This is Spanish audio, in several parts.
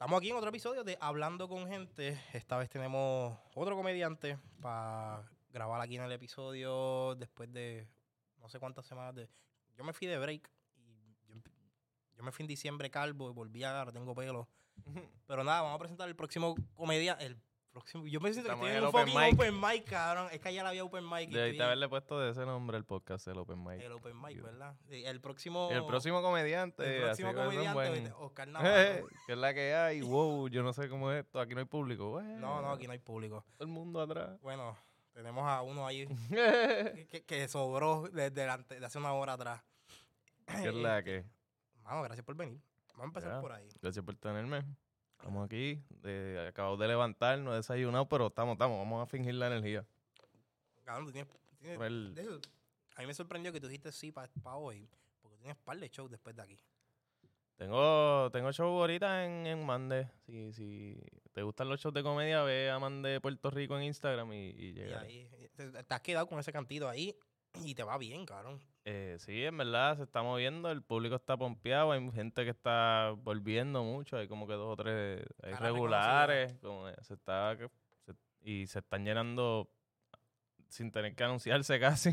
Estamos aquí en otro episodio de Hablando con Gente. Esta vez tenemos otro comediante para grabar aquí en el episodio después de no sé cuántas semanas de... Yo me fui de break y yo, yo me fui en diciembre calvo y volví ahora, tengo pelo. Pero nada, vamos a presentar el próximo comediante. El próximo... Yo siento que el un open fucking mic. open mic, cabrón. Es que ayer había open mic. y Debiste haberle puesto de ese nombre al podcast, el Open Mic. El open mic, ¿verdad? El próximo... El próximo comediante. el próximo comediante, buen-. Oscar Navarro. que es la que hay. Wow, yo no sé cómo es esto. Aquí no hay público. Bueno, No, no, aquí no hay público. Todo el mundo atrás. Bueno, tenemos a uno ahí que, sobró desde de hace una hora atrás. ¿Qué es la que? Mano, gracias por venir. Vamos a empezar Ya. por ahí. Gracias por tenerme. Estamos aquí. De, acabamos de levantar, no he desayunado, pero estamos, estamos. Vamos a fingir la energía. Cabrón, tú tienes... tienes- Por el- de eso, a mí me sorprendió que tú dijiste sí para hoy, porque tienes par de shows después de aquí. Tengo, tengo show ahorita en, en Mande. Si, si te gustan los shows de comedia, ve a Mande Puerto Rico en Instagram y, y Y llega. ahí, te, te has quedado con ese cantito ahí y te va bien, cabrón. Eh, sí, en verdad se está moviendo, el público está pompeado, hay gente que está volviendo mucho, hay como que dos o tres hay regulares, como, eh, se está se- y se están llenando sin tener que anunciarse casi.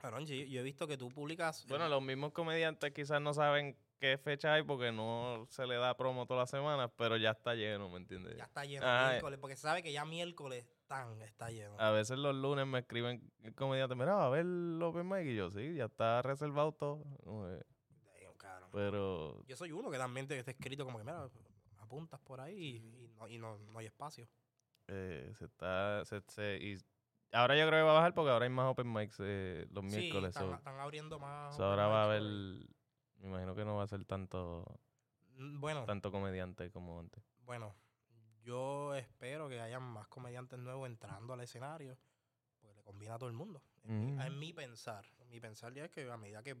Cabrón, yo, yo he visto que tú publicas... Bueno, los mismos comediantes quizás no saben qué fecha hay porque no se le da promo todas las semanas, pero ya está lleno, ¿me entiendes? Ya está lleno Ah, miércoles, porque se sabe que ya miércoles tan está lleno. A veces los lunes me escriben comediantes, mira, va a ver el Open Mic y yo, sí, ya está reservado todo. Damn. Pero Yo soy uno que también te está escrito como que, mira, apuntas por ahí y, y no, y no, no hay espacio. Eh, se está. Se, se- y ahora yo creo que va a bajar porque ahora hay más open mics eh, los miércoles. Están, so- están abriendo más. so ahora va a haber. Me imagino que no va a ser tanto, Bueno, tanto comediante como antes. bueno, yo espero que haya más comediantes nuevos entrando al escenario, porque le conviene a todo el mundo. En, mi, Ujú. en mi pensar. En mi pensar ya es que a medida que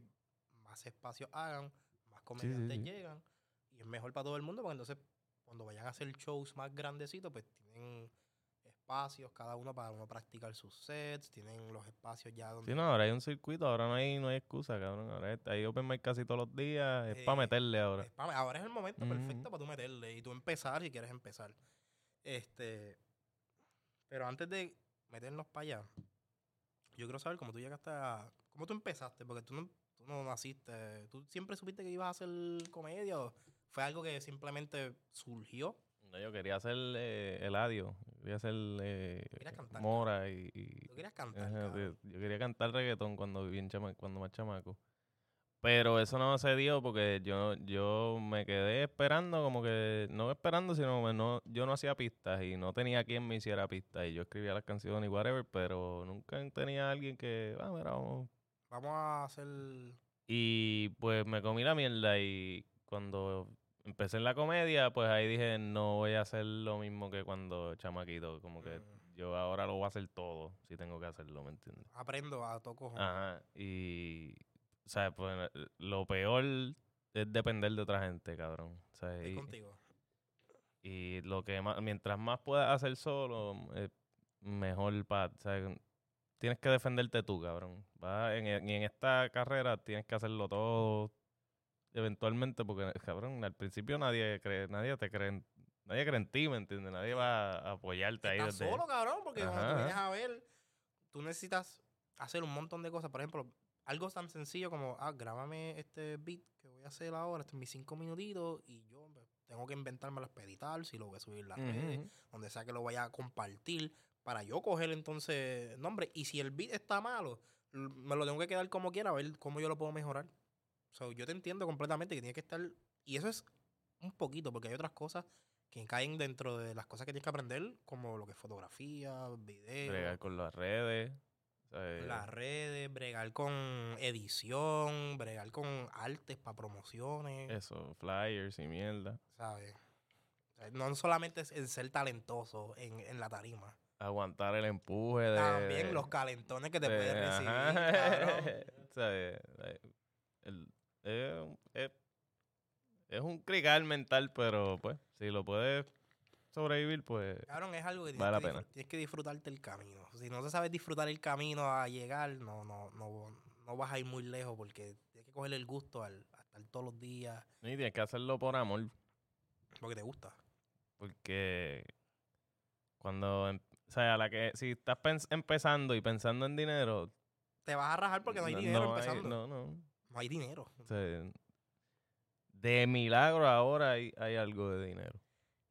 más espacios hagan, más comediantes sí. llegan, y es mejor para todo el mundo, porque entonces cuando vayan a hacer shows más grandecitos, pues tienen espacios cada uno para uno practicar sus sets, tienen los espacios ya donde... Sí, no, ahora hay un circuito, ahora no hay, no hay excusa, cabrón. Ahora hay open mic casi todos los días. Es Eh, para meterle ahora. Es pa- ahora es el momento perfecto para tú meterle y tú empezar si quieres empezar. Este, pero antes de meternos para allá, yo quiero saber cómo tú llegaste a, cómo tú empezaste, porque tú no, tú no naciste, tú siempre supiste que ibas a hacer comedia o fue algo que simplemente surgió. No, yo quería hacer eh, Eladio. Quería hacer eh, cantar, Mora y. y- Tú querías cantar, Ajá, cabrón. sí, yo quería cantar reggaetón cuando viví en chama- cuando más chamaco. Pero eso no se dio porque yo, yo me quedé esperando, como que, no esperando, sino que no, yo no hacía pistas y no tenía quien me hiciera pistas. Y yo escribía las canciones y whatever, pero nunca tenía alguien que, ah, mira, vamos. Vamos a hacer Y pues me comí la mierda y cuando empecé en la comedia, pues ahí dije, no voy a hacer lo mismo que cuando chamaquito, como que Mm. yo ahora lo voy a hacer todo, si tengo que hacerlo, ¿me entiendes? aprendo a toco. Ajá, y, o sea, pues lo peor es depender de otra gente, cabrón. O sea, Estoy y, contigo. y lo que más, mientras más puedas hacer solo, es mejor para, o sea, tienes que defenderte tú, cabrón. Vas en, en esta carrera tienes que hacerlo todo eventualmente, porque, cabrón, al principio nadie cree, nadie te cree, en- nadie cree en ti, ¿me entiendes? Nadie va a apoyarte ahí Estás desde... solo, cabrón, porque cuando Ajá. tú vienes a ver, tú necesitas hacer un montón de cosas. Por ejemplo, algo tan sencillo como, ah, grábame este beat que voy a hacer ahora, estos mis cinco minutitos, y yo pues, tengo que inventármelo para editar, si lo voy a subir a las redes, donde sea que lo vaya a compartir, para yo coger entonces nombre. Y si el beat está malo, me lo tengo que quedar como quiera, a ver cómo yo lo puedo mejorar. So, yo te entiendo completamente que tiene que estar. Y eso es un poquito, porque hay otras cosas que caen dentro de las cosas que tienes que aprender, como lo que es fotografía, video, Bregar con las redes. las redes, bregar con edición, bregar con artes para promociones, Eso, flyers y mierda. ¿sabes? No solamente es el ser talentoso en, en la tarima. Aguantar el empuje de... También los calentones que te de- puedes recibir, cabrón. O sea, eh, eh, es, un- es- es un crical mental, pero pues, si lo puedes sobrevivir, pues... Cabrón, es algo que tienes, Vale la que, pena. tienes que disfrutarte el camino. Si no te sabes disfrutar el camino a llegar, no, no, no, no vas a ir muy lejos porque tienes que cogerle el gusto al, a estar todos los días Y tienes que hacerlo por amor. porque te gusta. Porque cuando, em- o sea, la que, si estás empezando y pensando en dinero, Te vas a rajar porque no hay dinero hay- empezando. no. no, no. hay dinero. O sea, de milagro ahora hay, hay algo de dinero.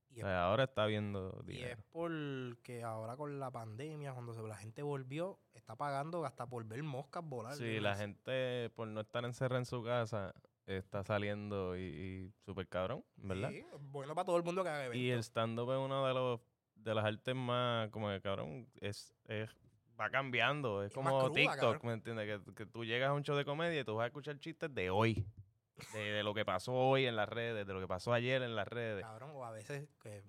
Y O es, sea, ahora está habiendo y es dinero. porque ahora con la pandemia, cuando se- la gente volvió, está pagando hasta por ver moscas volar. Sí, la gente por no estar encerrada en su casa está saliendo y, y súper cabrón, ¿verdad? Sí, bueno para todo el mundo que haga Y el eventos. stand-up es uno de los de las artes más, como que cabrón, es, es va cambiando. Es como cruda, TikTok, cabrón. ¿me entiendes? Que, que tú llegas a un show de comedia y tú vas a escuchar chistes de hoy. De, de lo que pasó hoy en las redes, de lo que pasó ayer en las redes. Cabrón, o a veces que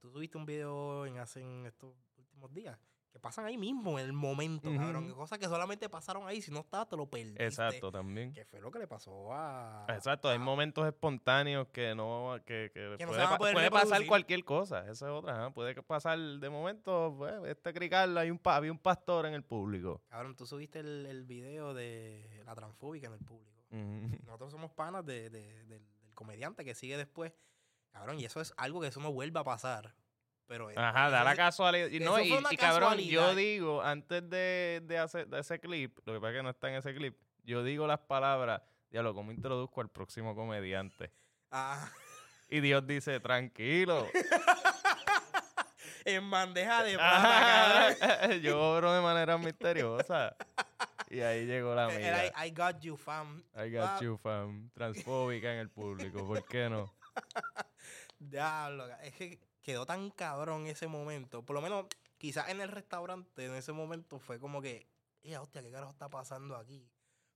tú subiste un video en hace en estos últimos días que pasan ahí mismo, en el momento, cabrón. Ujú. Cosas que solamente pasaron ahí, si no estaba, te lo perdiste. Exacto, también. Que fue lo que le pasó a. Exacto, hay momentos espontáneos que no, que, que Que no se puede, pa- puede pasar cualquier cosa, esa es otra, ajá, puede pasar de momento, pues, este crical, hay un pa- había un pastor en el público. Cabrón, tú subiste el, el video de la transfóbica en el público. Nosotros somos panas de- de- del, del comediante que sigue después. Cabrón, y eso es algo que eso no vuelva a pasar. Pero Ajá, da la casualidad. Y, no, y, cabrón, yo digo, antes de, de hacer de ese clip, lo que pasa es que no está en ese clip, yo digo las palabras, diablo, ¿cómo introduzco al próximo comediante? Ah, Y Dios dice, tranquilo. en bandeja de plata, yo obro de manera misteriosa. Y ahí llegó la mía. I, I got you, fam. I got you, fam. Transfóbica en el público, ¿por qué no? Diablo, es que quedó tan cabrón ese momento. Por lo menos, quizás en el restaurante, en ese momento fue como que, eh, hostia, ¿qué carajo está pasando aquí?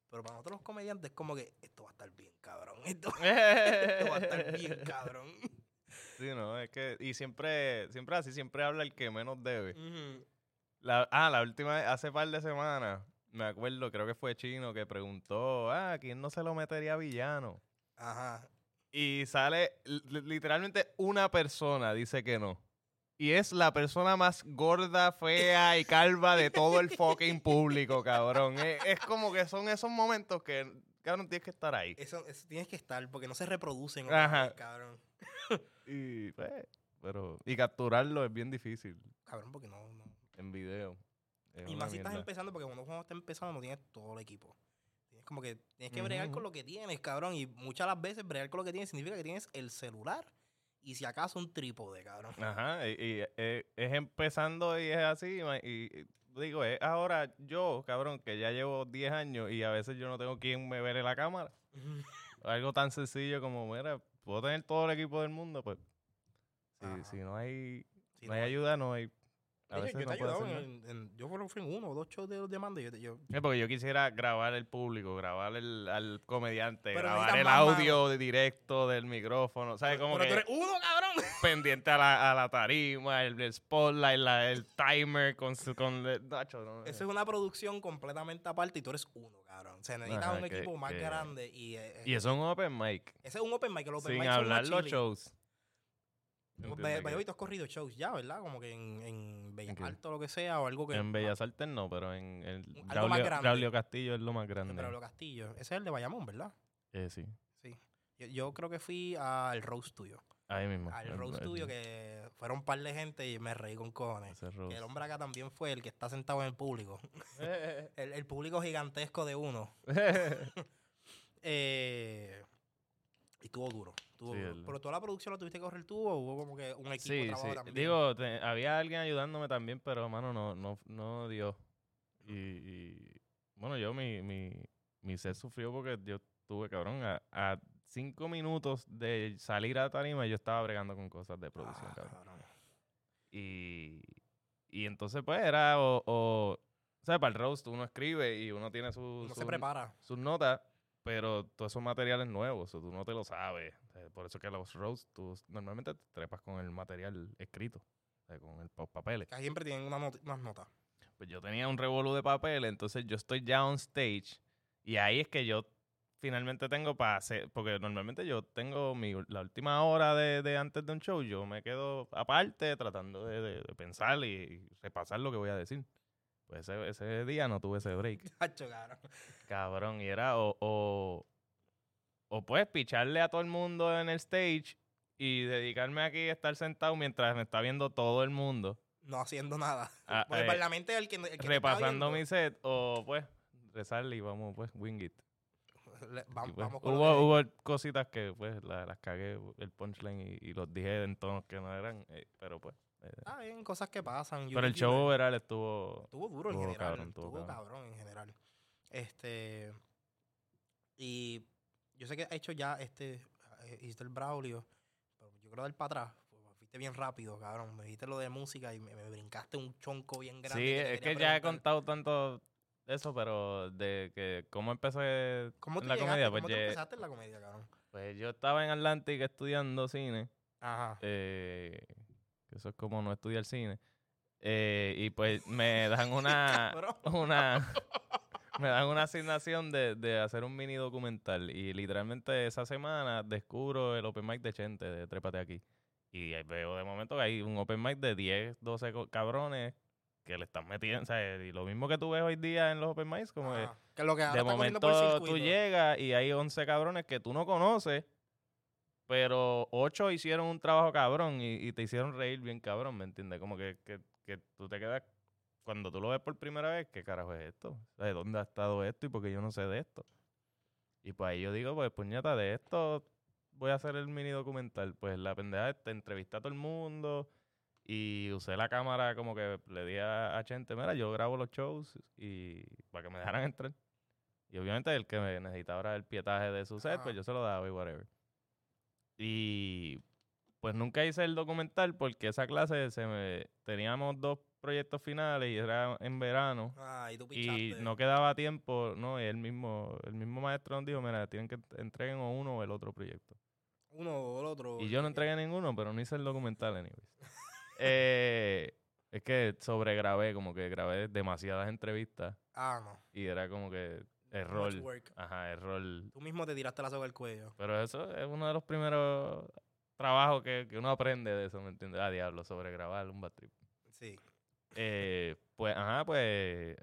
Pero para nosotros los comediantes, es como que esto va a estar bien, cabrón. Esto, esto va a estar bien, cabrón. Sí, no, es que, y siempre, siempre así, siempre habla el que menos debe. La, ah, la última hace par de semanas, me acuerdo, creo que fue Chino que preguntó, ah, ¿quién no se lo metería a villano? Ajá. Y sale, li- literalmente una persona dice que no. Y es la persona más gorda, fea y calva de todo el fucking público, cabrón. Es, es como que son esos momentos que, cabrón, tienes que estar ahí. Eso, eso tienes que estar, porque no se reproducen, Ajá. cabrón. Y, pues, pero, y capturarlo es bien difícil Cabrón, porque no, no. en video. Es Y más si estás empezando, porque cuando uno está empezando no tienes todo el equipo. Como que tienes que bregar con lo que tienes, cabrón. Y muchas de las veces bregar con lo que tienes significa que tienes el celular y si acaso un trípode, cabrón. Ajá, y, y, eh, es empezando y es así. Y, digo, es ahora yo, cabrón, que ya llevo 10 años y a veces yo no tengo quien me vele la cámara. Algo tan sencillo como, mira, puedo tener todo el equipo del mundo, pues. Si, si no hay, Sí, no hay ayuda, no hay. A Yo- veces yo no te he puedo ayudado hacer nada. en, en- yo fueron fui en uno o dos shows de los demandas. Yo, yo, Es porque yo quisiera grabar el público, grabar el, al comediante, Pero grabar el audio de directo del micrófono, ¿sabes? Como pero que tú eres uno, cabrón. pendiente a la, a la tarima, el, el spotlight, la- el timer con su... Con, el- Nacho, no, Eso es una producción completamente aparte y tú eres uno, cabrón. Se necesita Ajá, un que- equipo más que- grande y, eh, Y eso es un open mic, ese es un open mic. El open sin mic hablar los shows. Ve- ¿Entiendes ve- que- hoy tú has corrido shows ya, ¿verdad? Como que en, en Bellas. Artes o lo que sea, o algo que. En Bellas Artes no, pero en el más Braulio, grande. Braulio Castillo es lo más grande. Lo Castillo. Ese es el de Bayamón, ¿verdad? Eh, sí, Sí. Yo, yo creo que fui al roast tuyo. ahí mismo. Al el- tuyo, que fueron un par de gente y me reí con cojones. el hombre acá también fue el que está sentado en el público. El, el público gigantesco de uno. Eh, y estuvo duro. estuvo Sí, duro. el- Pero toda la producción la tuviste que correr tú o hubo como que un equipo de Sí, trabajo sí. también. Digo, te- había alguien ayudándome también, pero mano, no, no, no dio. Y, y, bueno, yo mi, mi, mi set sufrió porque yo tuve, cabrón, a, a cinco minutos de salir a tarima yo estaba bregando con cosas de producción, Ah, cabrón. cabrón. Y, y entonces pues era o, o, o sea, para el roast uno escribe y uno tiene su, Uno se prepara. sus notas, pero todos esos materiales nuevos, o tú no te lo sabes. Eh, Por eso que los roasts, tú normalmente te trepas con el material escrito, con el, papeles. Que siempre tienen una not- unas notas. Pues yo tenía un revolú de papel, entonces yo estoy ya on stage y ahí es que yo finalmente tengo para hacer, porque normalmente yo tengo mi, la última hora de, de antes de un show, yo me quedo aparte tratando de, de- de pensar y, y repasar lo que voy a decir. Pues ese, ese día no tuve ese break. Hacho, cabrón. Cabrón, y era o, o, o pues picharle a todo el mundo en el stage y dedicarme aquí a estar sentado mientras me está viendo todo el mundo. No haciendo nada. Ah, Porque eh, para la mente el que, el que repasando mi set o pues rezarle y vamos pues wing it. le- pues, vamos con lo hubo, que- hubo cositas que pues la- las cagué el punchline y, y los dije en tonos que no eran, eh, pero pues. Eh, Ah, bien, cosas que pasan. pero el show overall estuvo Estuvo duro en general. cabrón, estuvo cabrón. cabrón en general. Este. Y yo sé que has hecho ya este. eh, Hiciste el Braulio. Pero yo quiero dar para atrás. porque Fuiste bien rápido, cabrón. Me dijiste lo de música y me, me brincaste un chonco bien grande. Sí, es que ya he contado tanto eso, pero de que cómo empecé ¿Cómo en la llegaste? comedia, ¿Cómo pues, empezaste en la comedia, cabrón? pues yo estaba en Atlantic estudiando cine, Ajá. eh, que eso es como no estudiar cine, eh, y pues me dan una, una, me dan una asignación de, de hacer un mini documental y literalmente esa semana descubro el open mic de Chente, de Trépate Aquí. Y veo de momento que hay un open mic de 10, 12 co- cabrones que le están metiendo, o sea, y lo mismo que tú ves hoy día en los open mics, como que Ajá. Que es lo que ahora de momento tú llegas y hay 11 cabrones que tú no conoces, pero 8 hicieron un trabajo cabrón y, y te hicieron reír bien cabrón, ¿me entiendes? Como que, que, que tú te quedas, cuando tú lo ves por primera vez, ¿qué carajo es esto? ¿De dónde ha estado esto y por qué yo no sé de esto? Y pues ahí yo digo, pues puñeta, de esto voy a hacer el mini documental. Pues la pendeja te entrevisté a todo el mundo y usé la cámara como que le di a, a Chente, mira, yo grabo los shows y para que me dejaran entrar. Y obviamente el que me necesitaba era el pietaje de su set, pues yo se lo daba y whatever. Y pues nunca hice el documental porque esa clase se me teníamos dos proyectos finales y era en verano Ah, y tú y no quedaba tiempo, no, y el mismo el mismo maestro nos dijo, mira, tienen que entreguen o uno o el otro proyecto. Uno o el otro. Y yo no entregué ninguno, pero no hice el documental, anyways. Eh, es que sobregrabé, como que grabé demasiadas entrevistas Ah, no. y era como que Work. Ajá, error. Tú mismo te tiraste la soga al cuello. Pero eso es uno de los primeros trabajos que, que uno aprende de eso, ¿me entiendes? Ah, diablo, sobregrabar un bad trip. Sí. Eh, pues, ajá, pues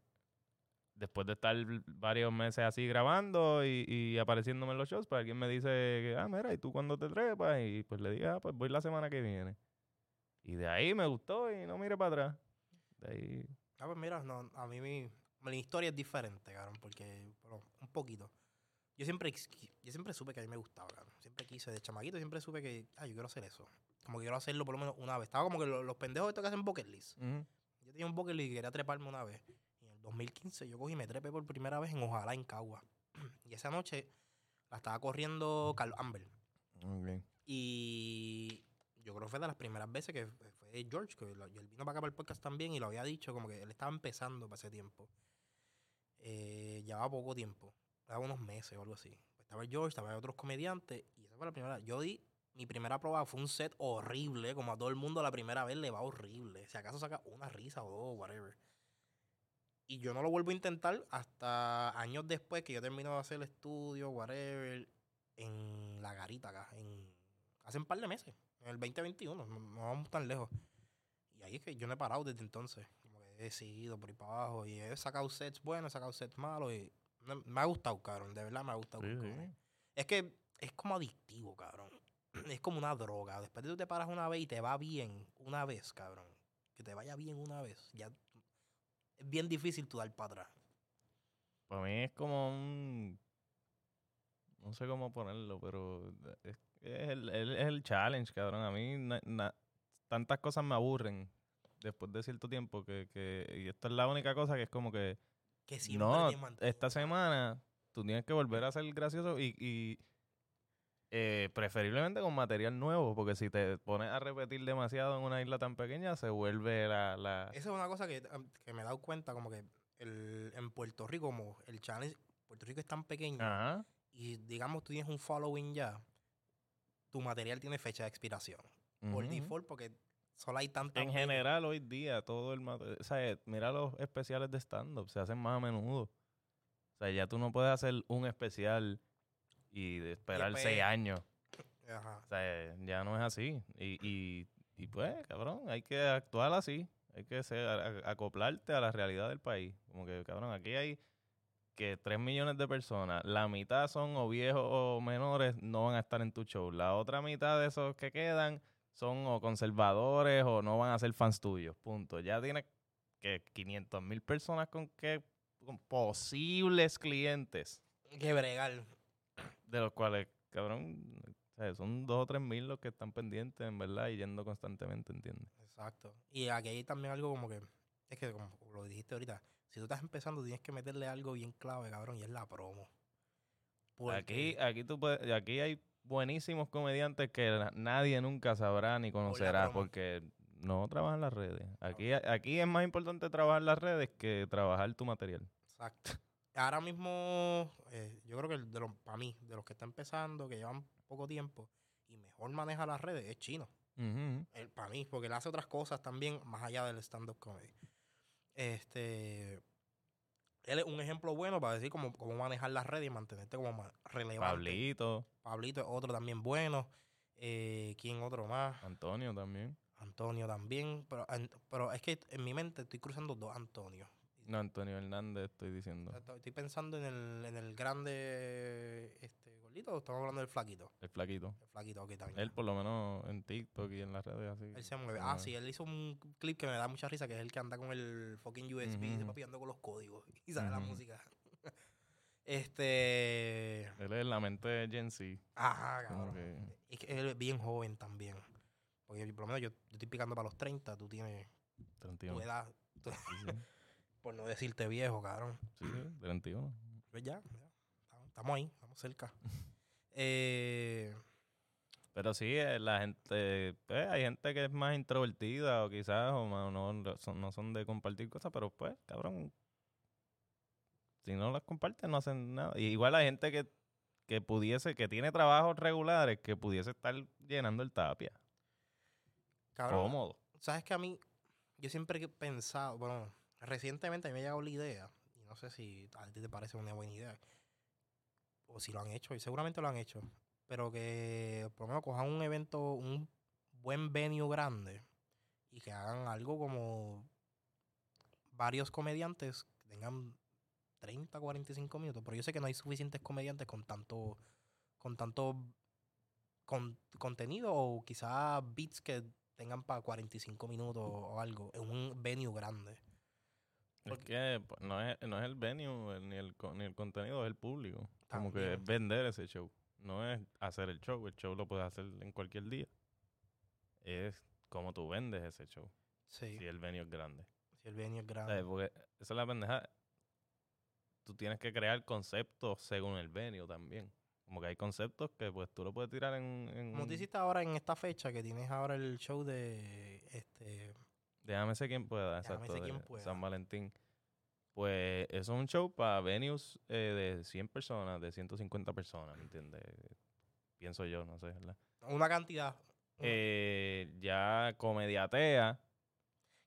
después de estar varios meses así grabando y, y apareciéndome en los shows, pues alguien me dice que, ah, mira, ¿y tú cuándo te trepas? Y pues le dije, ah, pues voy la semana que viene. Y de ahí me gustó y no mire para atrás. De ahí, Ah, pues mira, no, a mí mi, mi historia es diferente, cabrón, porque, bueno, un poquito. Yo siempre, yo siempre supe que a mí me gustaba, cabrón. Siempre quise, de chamaquito, siempre supe que, ah, yo quiero hacer eso. Como que quiero hacerlo por lo menos una vez. Estaba como que lo- los, pendejos estos que hacen bucket list. Yo tenía un bucket list y quería treparme una vez. Y en el 2015 yo cogí y me trepé por primera vez en Ojalá, en Cagua. Y esa noche la estaba corriendo Carl Amber. ok. Y yo creo que fue de las primeras veces que fue George, que lo- él vino para acá para el podcast también y lo había dicho, como que él estaba empezando para ese tiempo. Eh, llevaba poco tiempo, llevaba unos meses o algo así. Estaba George, estaba otros comediantes y esa fue la primera. Yo di mi primera prueba, fue un set horrible, como a todo el mundo la primera vez le va horrible. Si acaso saca una risa o dos, whatever. Y yo no lo vuelvo a intentar hasta años después que yo termino de hacer el estudio, whatever, en la garita acá, en, hace un par de meses, en el 2021, no, no vamos tan lejos. Y ahí es que yo no he parado desde entonces, como que he seguido por ahí para abajo y he sacado sets buenos, he sacado sets malos y me, ha gustado, cabrón, de verdad me ha gustado. Sí, sí. Es que es como adictivo, cabrón. Es como una droga. Después de que tú te paras una vez y te va bien una vez, cabrón. Que te vaya bien una vez. Ya es bien difícil tú dar para atrás. Para mí es como un... No sé cómo ponerlo, pero es, es el, el- es el challenge, cabrón. A mí na- na- tantas cosas me aburren después de cierto tiempo que, que... Y esta es la única cosa que es como que... Que siempre no, esta semana tú tienes que volver a ser gracioso y... y eh, preferiblemente con material nuevo, porque si te pones a repetir demasiado en una isla tan pequeña, se vuelve la... la Esa es una cosa que, que me he dado cuenta, como que el, en Puerto Rico, como el challenge, Puerto Rico es tan pequeño Ajá. y digamos tú tienes un following ya, tu material tiene fecha de expiración. Por ujú. default, porque solo hay tantas. En general, hoy día, todo el material. O sea, eh, mira los especiales de stand-up, se hacen más a menudo. O sea, ya tú no puedes hacer un especial y esperar después- seis años. Ajá. O sea, ya no es así. Y, y, y pues, cabrón, hay que actuar así. Hay que ser, a- acoplarte a la realidad del país. Como que, cabrón, aquí hay que 3 millones de personas, la mitad son o viejos o menores, no van a estar en tu show. La otra mitad de esos que quedan son o conservadores o no van a ser fans tuyos. Punto. Ya tienes que 500 mil personas con que con posibles clientes, Que bregar. de los cuales, cabrón, o sea, son dos o tres mil los que están pendientes, en verdad, y yendo constantemente, ¿entiendes? Exacto. Y aquí hay también algo como que, es que como lo dijiste ahorita, si tú estás empezando tienes que meterle algo bien clave, cabrón, y es la promo. Aquí, Porque- aquí tú puedes, aquí hay buenísimos comediantes que na- nadie nunca sabrá ni conocerá porque no trabajan las redes. Aquí, aquí es más importante trabajar las redes que trabajar tu material. Exacto. Ahora mismo, eh, yo creo que el de los, para mí, de los que están empezando, que llevan poco tiempo y mejor maneja las redes, es chino. Para mí, porque él hace otras cosas también más allá del stand-up comedy. Este, él es un ejemplo bueno para decir cómo, cómo manejar las redes y mantenerte como ma- relevante. Pablito, Pablito es otro también bueno. Eh, ¿Quién otro más? Antonio también. Antonio también. Pero, an- pero es que en mi mente estoy cruzando dos Antonio. No, Antonio Hernández estoy diciendo. Estoy pensando en el, en el grande este, gordito o estamos hablando del flaquito. El flaquito. El flaquito, ok, también. Él por lo menos en TikTok y en las redes así. Él se mueve. se Ah, sí, él hizo un clip que me da mucha risa, que es el que anda con el fucking USB, Ujú, de ujú. papi ando con los códigos y sale la Ujú. música. este. Él es la mente de Gen Z. Ajá, cabrón. que Es que él es bien joven también. Porque por lo menos yo, yo estoy picando para los 30, tú tienes 31. tu edad, Sí, sí. por no decirte viejo, cabrón. Sí, sí, 31. Pues ya, ya, estamos ahí, cerca. eh, Pero sí, eh, la gente, pues, hay gente que es más introvertida o quizás o más- no, no son, no son de compartir cosas, pero pues, cabrón, si no las comparten no hacen nada. Y igual hay gente que, que pudiese, que tiene trabajos regulares, que pudiese estar llenando el tapia. cabrón, Cómodo. sabes que a mí, yo siempre he pensado, bueno, recientemente a mí me ha llegado la idea, y no sé si a ti te parece una buena idea, o si lo han hecho, y seguramente lo han hecho, pero que por lo menos cojan un evento, un buen venue grande, y que hagan algo como varios comediantes que tengan 30, 45 minutos, pero yo sé que no hay suficientes comediantes con tanto, con tanto con- contenido o quizás beats que tengan para 45 minutos o algo en un venue grande. Es Porque- que pues, no es, no es el venue ni el, ni el contenido, es el público. Como que es vender ese show. No es hacer el show. El show lo puedes hacer en cualquier día. Es como tú vendes ese show. Sí, Si el venue es grande. si el venue es ¿Sabes? grande. Porque esa es la pendeja. Tú tienes que crear conceptos según el venue también. Como que hay conceptos que pues tú lo puedes tirar en... en Como tú hiciste ahora en esta fecha que tienes ahora el show de este Déjame ser quien pueda, Déjame exacto. ser quien pueda. San Valentín. Pues eso es un show para venues eh, de 100 personas, de 150 personas, ¿me entiendes? Pienso yo, no sé, ¿verdad? una cantidad Eh, ya Comediatea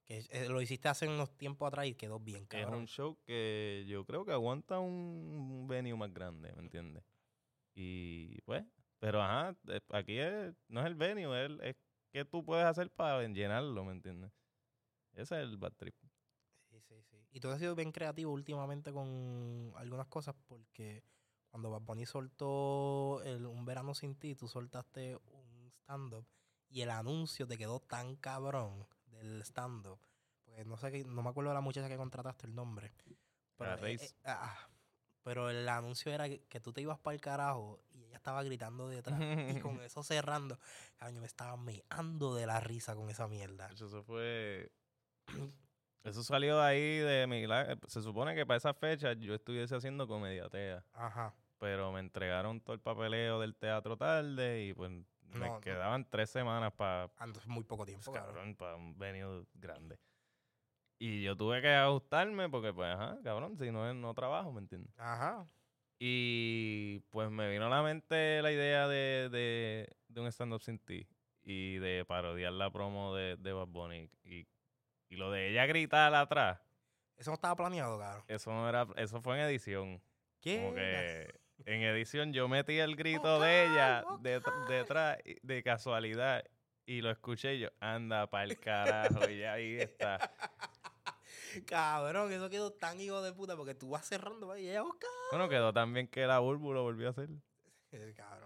que eh, lo hiciste hace unos tiempos atrás y quedó bien es cabrón. un show que yo creo que aguanta un venue más grande, ¿me entiendes? Y pues, pero ajá, eh, aquí es, no es el venue, es, es qué tú puedes hacer para llenarlo, ¿me entiendes? Ese es el bad trip. Y tú has sido bien creativo últimamente con algunas cosas porque cuando Bad Bunny soltó el Un Verano Sin Ti, tú soltaste un stand-up y el anuncio te quedó tan cabrón del stand-up. Porque no sé, qué- no me acuerdo de la muchacha que contrataste el nombre. Pero, eh, eh, ah, pero el anuncio era que, que tú te ibas para el carajo y ella estaba gritando detrás. y con eso cerrando, cabrón, yo me estaba meando de la risa con esa mierda. Eso fue. Eso salió de ahí de milagro. Se supone que para esa fecha yo estuviese haciendo comediatea. Ajá. Pero me entregaron todo el papeleo del teatro tarde y pues me No, quedaban tres semanas para Ando muy poco tiempo, cabrón. cabrón, para un venue grande. Y yo tuve que ajustarme porque, pues, ajá, cabrón, si no, no trabajo, ¿me entiendes? Ajá. Y pues me vino a la mente la idea de, de, de un stand-up sin ti y de parodiar la promo de, de Bad Bunny. Y, y lo de ella gritar atrás, Eso no estaba planeado, cabrón. eso no era, eso fue en edición. ¿Qué? Como que en edición yo metí el grito de ella de- detrás de casualidad y lo escuché y yo, anda pa'l carajo, y ya ahí está. Cabrón, eso quedó tan hijo de puta porque tú vas cerrando y ella busca. Bueno, quedó también que la Bulbu lo volvió a hacer. Cabrón.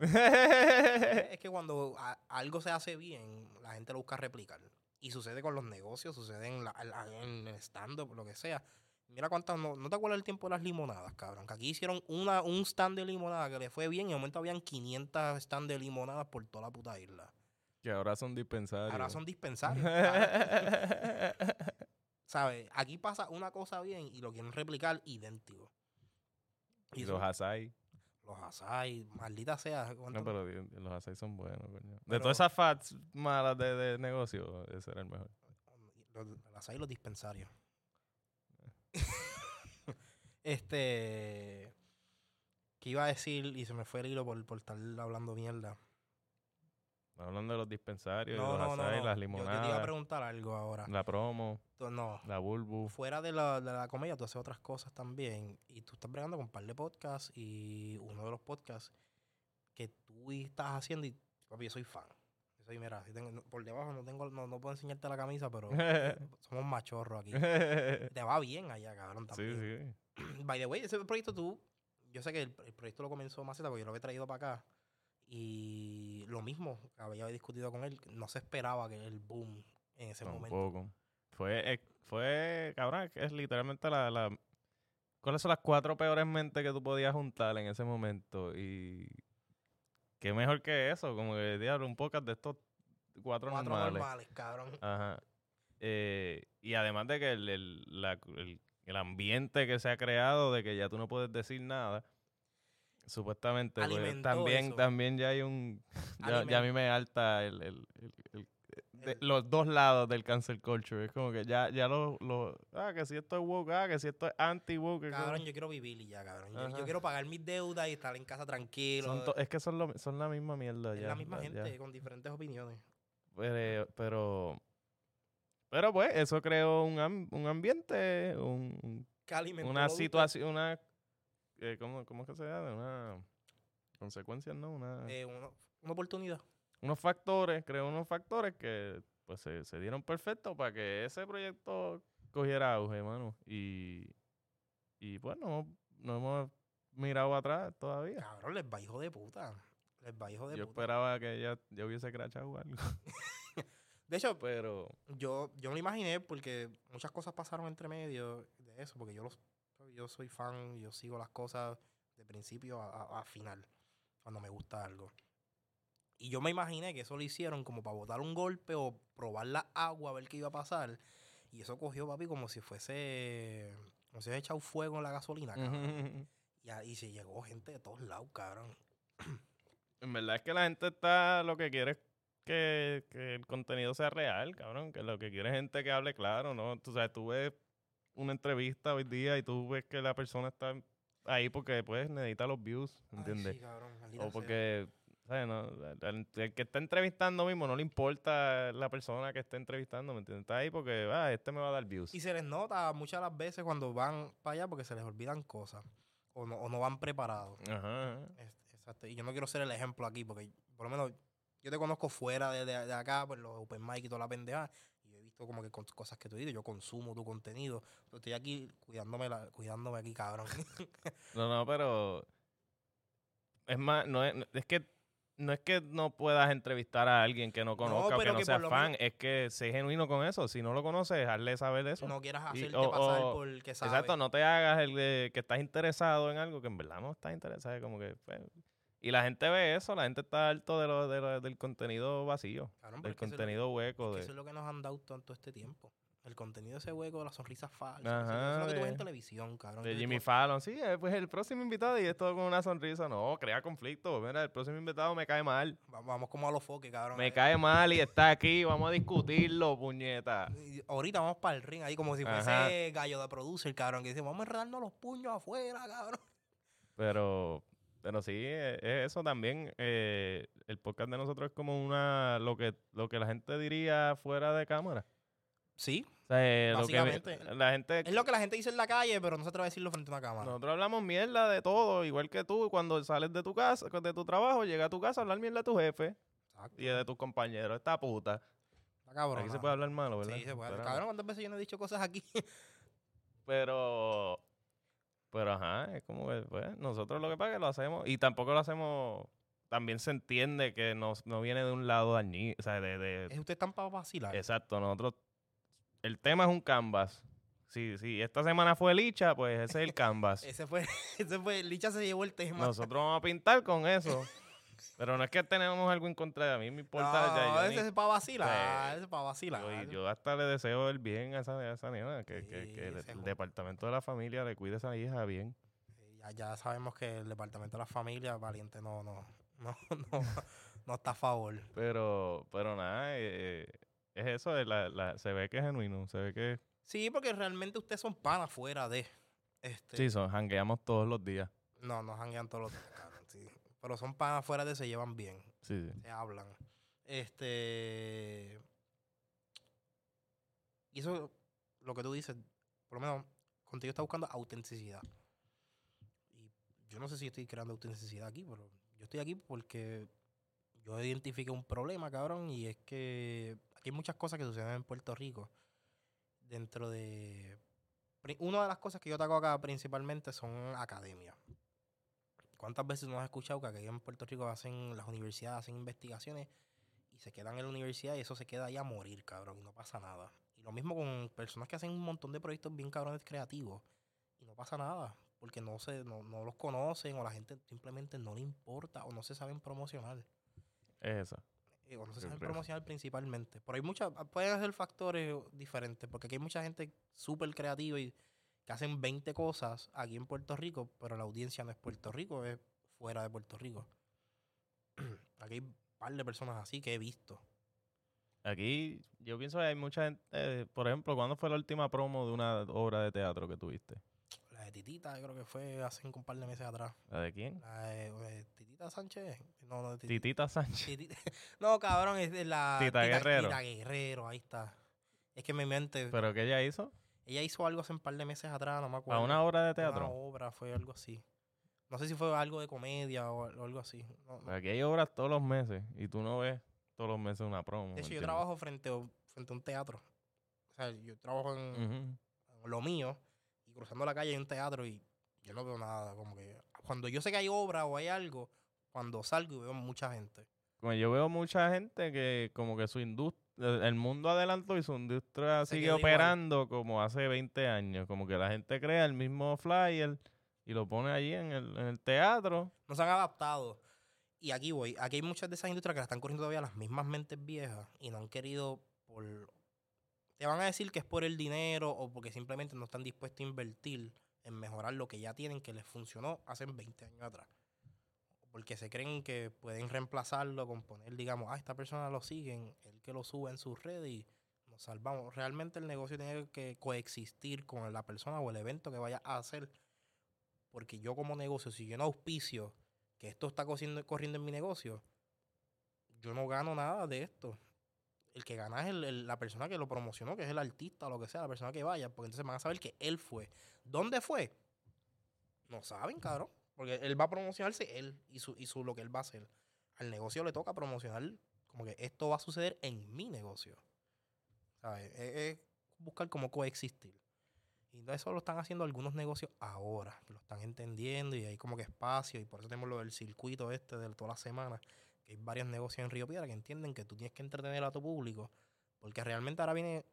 es que cuando a- algo se hace bien, la gente lo busca replicar. Y sucede con los negocios, sucede en, la, en el stand-up, lo que sea. Mira cuántas, no, no te acuerdas el tiempo de las limonadas, cabrón. Que aquí hicieron una, un stand de limonada que le fue bien y de momento habían 500 stands de limonadas por toda la puta isla. que ahora son dispensarios. Ahora son dispensarios. cabrón. ¿Sabes? Aquí pasa una cosa bien y lo quieren replicar idéntico. y los asai. Los asai, maldita sea. ¿cuánto- No, pero los asai son buenos, coño. De todas esas fats malas de, de negocio, ese era el mejor. Los, los asai y los dispensarios. este. ¿Qué iba a decir? Y se me fue el hilo por, por estar hablando mierda. Hablando de los dispensarios, No, y los no. asai, no. las Yo- Yo, te iba a limonadas, preguntar algo ahora. la promo, Tú- No. la bulbu. Fuera de la, de la comedia, tú haces otras cosas también. Y tú estás bregando con un par de podcasts. Y uno de los podcasts que tú estás haciendo. Y papi, yo soy fan. Yo soy, mira, si tengo- por debajo no tengo, no, no puedo enseñarte la camisa, pero somos machorros aquí. Te va bien allá, cabrón, sí, sí. By the way, ese proyecto tú, yo sé que el, el proyecto lo comenzó Maceta porque yo lo había traído para acá. Y lo mismo, había discutido con él, no se esperaba que el boom en ese momento. Tampoco. Fue, eh, fue, cabrón, es literalmente la, la... ¿Cuáles son las cuatro peores mentes que tú podías juntar en ese momento? Y... ¿Qué mejor que eso? Como que, diablo, un podcast de estos cuatro, Cuatro normales. normales, cabrón. Ajá. Eh, y además de que el, el, la- el- el ambiente que se ha creado de que ya tú no puedes decir nada, supuestamente, pues, también, eso. también ya hay un... Ya, ya a mí me alta el, el- el- el- de- los dos lados del cancel culture. Es como que ya, ya lo, lo... Ah, que si esto es woke, ah, que si esto es anti-woke. Cabrón, como- yo quiero vivir y ya, cabrón. Yo, quiero pagar mis deudas y estar en casa tranquilo. son es que son, lo- son la misma mierda es ya. la misma ya- ya. gente con diferentes opiniones. Pero, pero, pero pues, eso creó un, un ambiente, un, una situación, una, eh, ¿cómo, ¿cómo es que se llama? Una consecuencia, ¿no? Una, Eh, una oportunidad. unos factores, creó unos factores que pues se, se dieron perfectos para que ese proyecto cogiera auge, mano. Y, y pues no, no hemos mirado atrás todavía. Cabrón, les va hijo de puta. Les va hijo de Yo puta. esperaba que ya, ya hubiese crachado algo, De hecho, pero... yo, yo me lo imaginé porque muchas cosas pasaron entre medio de eso, porque yo los yo soy fan, yo sigo las cosas de principio a, a- a final, cuando me gusta algo. Y yo me imaginé que eso lo hicieron como para botar un golpe o probar la agua, a ver qué iba a pasar. Y eso cogió, papi, como si fuese. Como si hubiese echado fuego en la gasolina, cabrón. Y ahí se llegó gente de todos lados, cabrón. En verdad es que la gente está, lo que quiere es que, que el contenido sea real, cabrón, que lo que quiere es gente que hable claro, ¿no? Tú sabes, tú ves una entrevista hoy día y tú ves que la persona está ahí porque pues necesita los views, Ay, ¿entiendes? sí, cabrón, o porque, ¿sabes? No, el, el que está entrevistando mismo no le importa la persona que está entrevistando, ¿me entiendes? Está ahí porque, ah, este me va a dar views. Y se les nota muchas de las veces cuando van para allá porque se les olvidan cosas. O no, o no van preparados. Ajá, Exacto. Y yo no quiero ser el ejemplo aquí porque, por lo menos, yo te conozco fuera de, de- de acá, por los open mic y toda la pendeja. Como que con cosas que tú dices, yo consumo tu contenido. Estoy aquí cuidándome, la, cuidándome aquí, cabrón. No, no, pero es más, no es, es que no es que no puedas entrevistar a alguien que no conozca o que no que sea fan, es que sé genuino con eso. Si no lo conoces, hazle saber eso. no quieras Y- hacerte o- pasar o- por que sabes. Exacto, no te hagas el de que estás interesado en algo que en verdad no estás interesado. Como que, pues, y la gente ve eso, la gente está harto de lo, de lo- del contenido vacío, pero del que es contenido hueco. De, Eso es lo que nos han dado tanto este tiempo. El contenido de ese hueco, las sonrisas falsas. Ajá, eso, es lo que tú ves en televisión, cabrón. de Jimmy Fallon, sí, eh, pues el próximo invitado y esto con una sonrisa. No, crea conflicto. Mira, el próximo invitado me cae mal. va- Vamos como a los foques, cabrón. Me Eh, cae mal y está aquí, vamos a discutirlo, puñeta. y Ahorita vamos para el ring ahí como si fuese Ajá. gallo de producer, cabrón. Que dice, vamos a enredarnos los puños afuera, cabrón. Pero, pero sí, eh, es eso también. eh, el podcast de nosotros es como una, lo que, lo que la gente diría fuera de cámara. Sí, O sea, eh, lo que Básicamente. la gente, es lo que la gente dice en la calle, pero no se atreve a decirlo frente a una cámara. nosotros hablamos mierda de todo, igual que tú, cuando sales de tu casa, de tu trabajo, llega a tu casa a hablar mierda de tu jefe Exacto. y de tus compañeros. Esta puta. Está cabrón. Aquí se puede hablar malo, ¿verdad? Sí, se puede. Pero- Cabrón, ¿cuántas veces yo no he dicho cosas aquí? Pero, pero ajá, es como que, pues, nosotros lo que pasa es que lo hacemos, y tampoco lo hacemos, también se entiende que no, no viene de un lado dañino, o sea, de, de- ¿Es usted tan para vacilar? exacto, nosotros, el tema es un canvas. Si, si esta semana fue licha, pues ese es el canvas. Ese fue, ese fue, Licha se llevó el tema. Nosotros vamos a pintar con eso. Pero no es que tenemos algo en contra de a mí, me importa. no, ya, yo ni- ese es para vacilar, ese es para vacilar. Yo, hasta le deseo el bien a esa, a esa nena, que, que- Sí, que el, departamento de la familia le cuide a esa hija bien. Ya, ya sabemos que el departamento de la familia, Valiente, no, no, no, no, no está a favor. Pero, pero nada, eh, es eso, es la- la- se ve que es genuino, se ve que Sí, porque realmente ustedes son panas fuera de. Este, sí, son, jangueamos todos los días. No, no janguean todos los días. Pero son panas fuera de, se llevan bien, Sí, sí. se hablan. Este. Y eso, lo que tú dices, por lo menos contigo está buscando autenticidad. Y yo no sé si estoy creando autenticidad aquí, pero yo estoy aquí porque yo identifiqué un problema, cabrón, y es que aquí hay muchas cosas que suceden en Puerto Rico. Dentro de. Una de las cosas que yo ataco acá principalmente son academias. ¿Cuántas veces no has escuchado que aquí en Puerto Rico hacen, las universidades hacen investigaciones y se quedan en la universidad y eso se queda ahí a morir, cabrón, y no pasa nada? Y lo mismo con personas que hacen un montón de proyectos bien cabrones creativos y no pasa nada, porque no, se, no, no los conocen o la gente simplemente no le importa o no se saben promocionar. Es esa. eh, o no se saben promocionar principalmente. Pero hay muchas, pueden ser factores diferentes, porque aquí hay mucha gente súper creativa y que hacen 20 cosas aquí en Puerto Rico, pero la audiencia no es Puerto Rico, es fuera de Puerto Rico. aquí hay un par de personas así que he visto. Aquí yo pienso que hay mucha gente, eh, por ejemplo, ¿cuándo fue la última promo de una obra de teatro que tuviste? La de Titita, yo creo que fue hace un par de meses atrás. ¿La de quién? La de, eh, Titita Sánchez. No, no, Titi- Titita Sánchez. Titita- No, cabrón, es de la. Tita Guerrero. Tita Guerrero, ahí está. Es que en mi mente. ¿Pero qué ella hizo? Ella hizo algo hace un par de meses atrás, no me acuerdo. ¿A una obra de Una teatro? obra, fue algo así. No sé si fue algo de comedia o, o algo así. No, no. Aquí hay obras todos los meses y tú no ves todos los meses una promo. De hecho, yo trabajo frente frente a un teatro. O sea, yo trabajo en, Ujú. en lo mío y cruzando la calle hay un teatro y yo no veo nada. Como que cuando yo sé que hay obra o hay algo, cuando salgo y veo mucha gente. Como yo veo mucha gente que como que su industria, el mundo adelantó y su industria Se sigue igual. operando como hace 20 años. Como que la gente crea el mismo flyer y lo pone allí en el, en el teatro. No se han adaptado. Y aquí voy. Aquí hay muchas de esas industrias que la están corriendo todavía las mismas mentes viejas y no han querido por... Te van a decir que es por el dinero o porque simplemente no están dispuestos a invertir en mejorar lo que ya tienen que les funcionó hace 20 años atrás. Porque se creen que pueden reemplazarlo con poner, digamos, ah, esta persona lo siguen, el que lo sube en sus redes y nos salvamos. Realmente el negocio tiene que coexistir con la persona o el evento que vaya a hacer. Porque yo como negocio, si yo no auspicio que esto está corriendo, en mi negocio, yo no gano nada de esto. El que gana es el- la persona que lo promocionó, que es el artista o lo que sea, la persona que vaya, porque entonces van a saber que él fue. ¿Dónde fue? No saben, cabrón. Porque él va a promocionarse él y su, y su lo que él va a hacer. Al negocio le toca promocionar como que esto va a suceder en mi negocio. ¿Sabes? Es, buscar cómo coexistir. Y eso lo están haciendo algunos negocios ahora, lo están entendiendo y hay como que espacio y por eso tenemos lo del circuito este de toda la semana, que hay varios negocios en Río Piedra que entienden que tú tienes que entretener a tu público, porque realmente ahora viene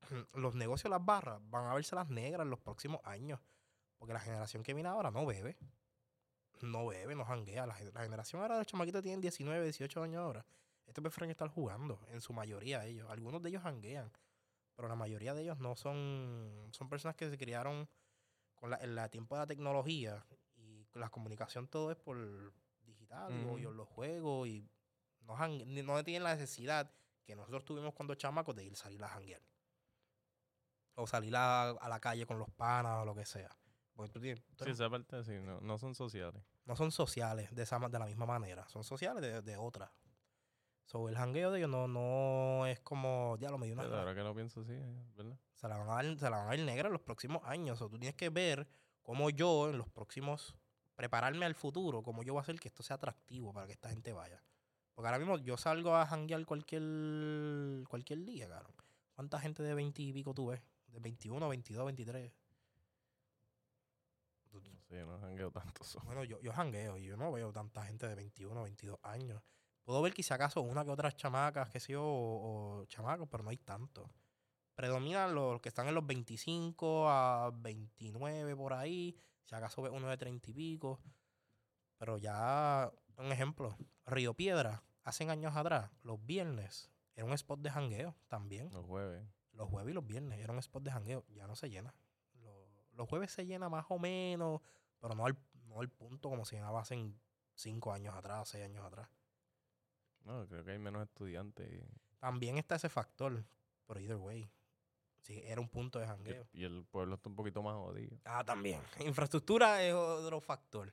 los negocios, las barras, van a verse las negras en los próximos años, porque la generación que viene ahora no bebe, no bebe, no janguea, la, gen- la generación ahora de los chamaquitos tienen 19, 18 años ahora, estos prefieren estar jugando, en su mayoría ellos, algunos de ellos janguean, pero la mayoría de ellos no son, son personas que se criaron con la, en la tiempo de la tecnología y la comunicación todo es por digital y, los juegos y no, jan- ni- no tienen la necesidad que nosotros tuvimos cuando chamacos de ir salir a janguear. O salir a, a la calle con los panas o lo que sea. Porque tú tienes- tú Sí, esa parte sí, no, no son sociales. no son sociales de, esa, de la misma manera, son sociales de, de otra. So, el jangueo de ellos no, no es como, ya lo me dio una ahora que lo pienso, sí, es ¿verdad? se la van a dar, se la van a dar negra en los próximos años. O tú tienes que ver cómo yo en los próximos, prepararme al futuro, cómo yo voy a hacer que esto sea atractivo para que esta gente vaya. Porque ahora mismo yo salgo a janguear cualquier, cualquier día, cabrón. ¿Cuánta gente de 20 y pico tú ves? De 21, 22, 23. Sí, no jangueo tanto bueno, yo, yo jangueo y yo no veo tanta gente de 21, 22 años. Puedo ver quizá acaso una que otras chamacas, que sé yo, o, o chamacos, pero no hay tanto. Predominan los, que están en los 25 a 29 por ahí. Si acaso ves uno de 30 y pico. Pero ya, un ejemplo, Río Piedra, hace años atrás, los viernes, era un spot de jangueo también. Los jueves. Los jueves y los viernes era un spot de jangueo. Ya no se llena. Los, jueves se llena más o menos, pero no al, no al punto como se llenaba hace 5 años atrás, 6 años atrás. No, creo que hay menos estudiantes. y- También está ese factor, pero either way. Sí, era un punto de jangueo. y el pueblo está un poquito más jodido. Ah, también. Infraestructura es otro factor.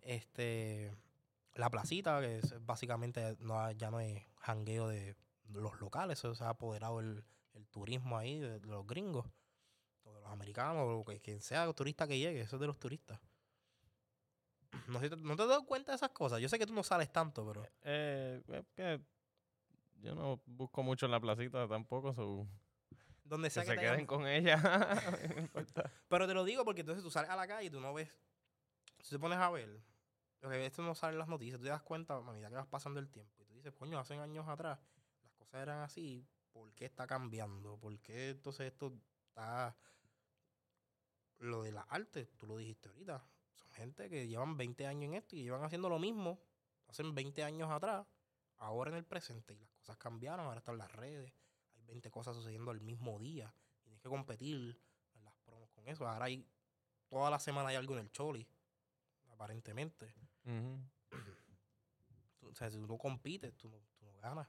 Este, la placita, que es básicamente no, ha- ya no es jangueo de los locales, eso se ha apoderado el, el turismo ahí de, los gringos, americanos, o que, quien sea turista que llegue, eso es de los turistas. No, sé, ¿No te has dado cuenta de esas cosas? Yo sé que tú no sales tanto, pero Eh, que yo no busco mucho en la placita tampoco, so, donde que sea que, se te queden hayan- con ella. Pero te lo digo porque entonces tú sales a la calle y tú no ves. Si te pones a ver, que esto no sale en las noticias, tú te das cuenta a medida que vas pasando el tiempo. Y tú dices, coño, hace años atrás las cosas eran así. ¿Por qué está cambiando? ¿Por qué entonces esto está. Lo de las artes, tú lo dijiste ahorita. Son gente que llevan 20 años en esto y llevan haciendo lo mismo. Hacen 20 años atrás, ahora en el presente. Y las cosas cambiaron, ahora están las redes. Hay 20 cosas sucediendo el mismo día. Tienes que competir en las promos con eso. Ahora hay. Toda la semana hay algo en el Choli. Aparentemente. Tú- o sea, si tú no compites, tú no, tú no ganas.